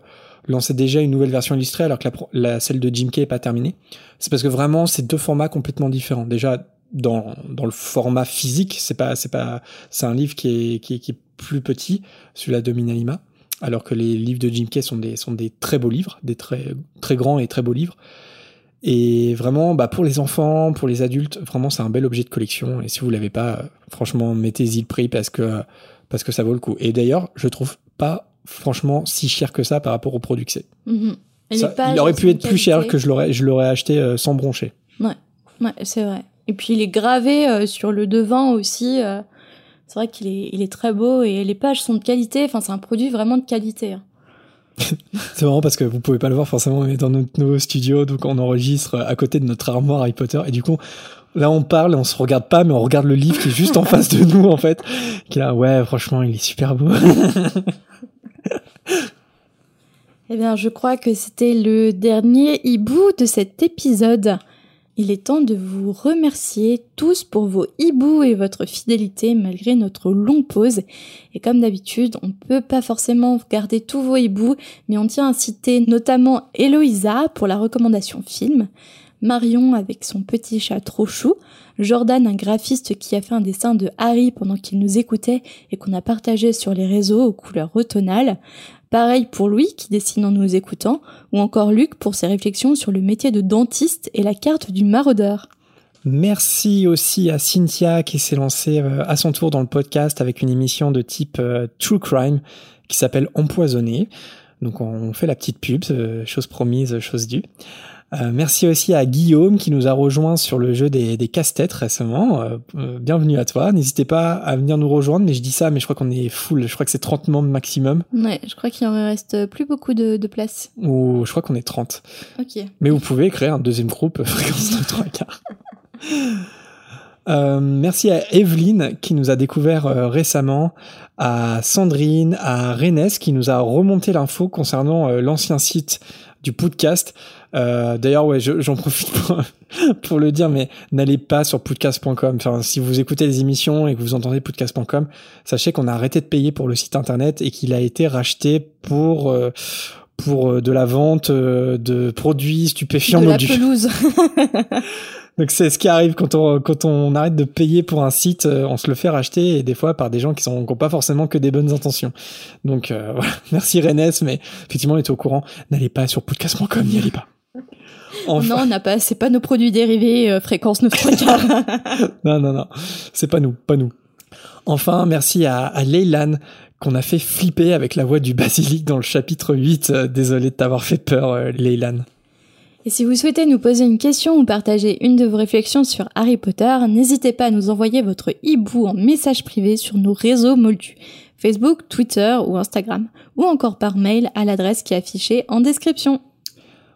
lancer déjà une nouvelle version illustrée alors que la, la celle de Jim Kay est pas terminée C'est parce que vraiment c'est deux formats complètement différents. Déjà dans, dans le format physique, c'est pas c'est pas c'est un livre qui est, qui plus petit, celui-là de Minalima, alors que les livres de Jim Kay sont des sont des très beaux livres, des très très grands et très beaux livres. Et vraiment, bah, pour les enfants, pour les adultes, vraiment, c'est un bel objet de collection. Et si vous l'avez pas, euh, franchement, mettez-y le prix parce que, parce que ça vaut le coup. Et d'ailleurs, je trouve pas, franchement, si cher que ça par rapport au produit que c'est. Mhm. Ça- Il aurait pu être plus cher que je l'aurais, je l'aurais acheté euh, sans broncher. Ouais, c'est vrai. Et puis il est gravé euh, sur le devant aussi. euh, c'est vrai qu'il est, il est très beau et les pages sont de qualité. Enfin, c'est un produit vraiment de qualité. hein. C'est marrant parce que vous pouvez pas le voir forcément, mais dans notre nouveau studio, donc on enregistre à côté de notre armoire Harry Potter, et du coup, là on parle, on se regarde pas, mais on regarde le livre qui est juste en face de nous en fait, qui là, ouais, franchement, il est super beau. Eh bien, je crois que c'était le dernier hibou de cet épisode. Il est temps de vous remercier tous pour vos hiboux et votre fidélité malgré notre longue pause. Et comme d'habitude, on peut pas forcément garder tous vos hiboux, mais on tient à citer notamment Eloïsa pour la recommandation film, Marion avec son petit chat trop chou, Jordan, un graphiste qui a fait un dessin de Harry pendant qu'il nous écoutait et qu'on a partagé sur les réseaux aux couleurs automnales, Pareil pour Louis qui dessine en nous écoutant, ou encore Luc pour ses réflexions sur le métier de dentiste et la carte du maraudeur. Merci aussi à Cynthia qui s'est lancée euh, à son tour dans le podcast avec une émission de type euh, True Crime qui s'appelle Empoisonné. Donc on fait la petite pub, euh, chose promise, chose due. Euh, merci aussi à Guillaume qui nous a rejoint sur le jeu des, des casse-têtes récemment. Euh, euh, bienvenue à toi. N'hésitez pas à venir nous rejoindre, mais je dis ça, mais je crois qu'on est full. Je crois que c'est 30 membres maximum, Ouais, je crois qu'il en reste plus beaucoup de, de place. ou je crois qu'on est 30. Ok. Mais vous pouvez créer un deuxième groupe euh, fréquence de trois quarts. Euh, merci à Evelyne qui nous a découvert euh, récemment, à Sandrine, à Rennes qui nous a remonté l'info concernant euh, l'ancien site du podcast. Euh, D'ailleurs, ouais, je- j'en profite pour, pour le dire, mais n'allez pas sur podcast.com. Enfin, si vous écoutez les émissions et que vous entendez podcast.com, sachez qu'on a arrêté de payer pour le site internet et qu'il a été racheté pour euh, pour euh, de la vente euh, de produits stupéfiants de la pelouse. Donc c'est ce qui arrive quand on quand on arrête de payer pour un site, on se le fait racheter et des fois par des gens qui sont qui ont pas forcément que des bonnes intentions. Donc euh, voilà, merci Rennes, mais effectivement on était au courant. N'allez pas sur podcast.com, n'y allez pas. Enfin, Non, on n'a pas, c'est pas nos produits dérivés, euh, fréquence 9 3 quarts. non non non, c'est pas nous, pas nous. Enfin, merci à, à Leylan qu'on a fait flipper avec la voix du basilic dans le chapitre 8. Euh, désolé de t'avoir fait peur, euh, Leylan. Et si vous souhaitez nous poser une question ou partager une de vos réflexions sur Harry Potter, n'hésitez pas à nous envoyer votre hibou en message privé sur nos réseaux moldus. Facebook, Twitter ou Instagram, ou encore par mail à l'adresse qui est affichée en description.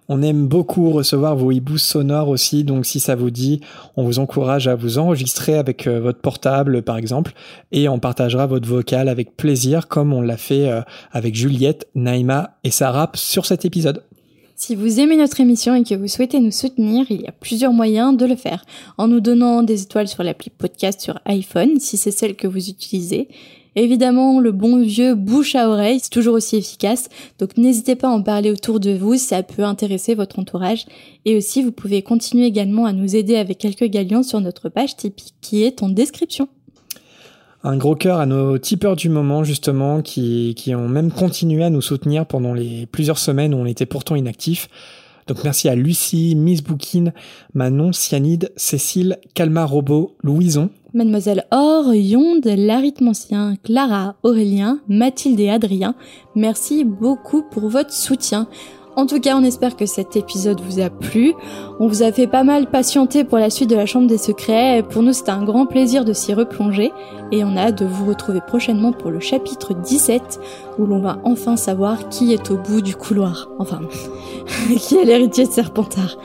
On aime beaucoup recevoir vos hiboux sonores aussi, donc si ça vous dit, on vous encourage à vous enregistrer avec euh, votre portable par exemple, et on partagera votre vocal avec plaisir comme on l'a fait euh, avec Juliette, Naïma et Sarah sur cet épisode. Si vous aimez notre émission et que vous souhaitez nous soutenir, il y a plusieurs moyens de le faire. En nous donnant des étoiles sur l'appli podcast sur iPhone, si c'est celle que vous utilisez. Évidemment, le bon vieux bouche à oreille, c'est toujours aussi efficace. Donc n'hésitez pas à en parler autour de vous, ça peut intéresser votre entourage. Et aussi, vous pouvez continuer également à nous aider avec quelques galions sur notre page Tipeee qui est en description. Un gros cœur à nos tipeurs du moment, justement, qui, ont même continué à nous soutenir pendant les plusieurs semaines où on était pourtant inactifs. Donc merci à Lucie, Miss Bookin, Manon, Cyanide, Cécile, Calma Robot, Louison. Mademoiselle Or, Yonde, l'arithmancien, Clara, Aurélien, Mathilde et Adrien, merci beaucoup pour votre soutien. En tout cas, on espère que cet épisode vous a plu. On vous a fait pas mal patienter pour la suite de la Chambre des Secrets. Pour nous, c'était un grand plaisir de s'y replonger. Et on a hâte de vous retrouver prochainement pour le chapitre 17, où l'on va enfin savoir qui est au bout du couloir. Enfin, qui est l'héritier de Serpentard.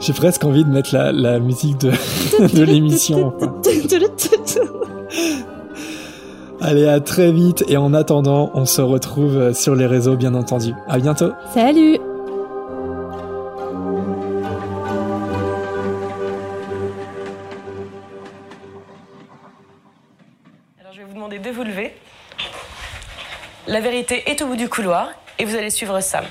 J'ai presque envie de mettre la, musique de, de l'émission. Allez, à très vite et en attendant, on se retrouve sur les réseaux bien entendu. À bientôt. Salut Alors je vais vous demander de vous lever. La vérité est au bout du couloir et vous allez suivre Sam.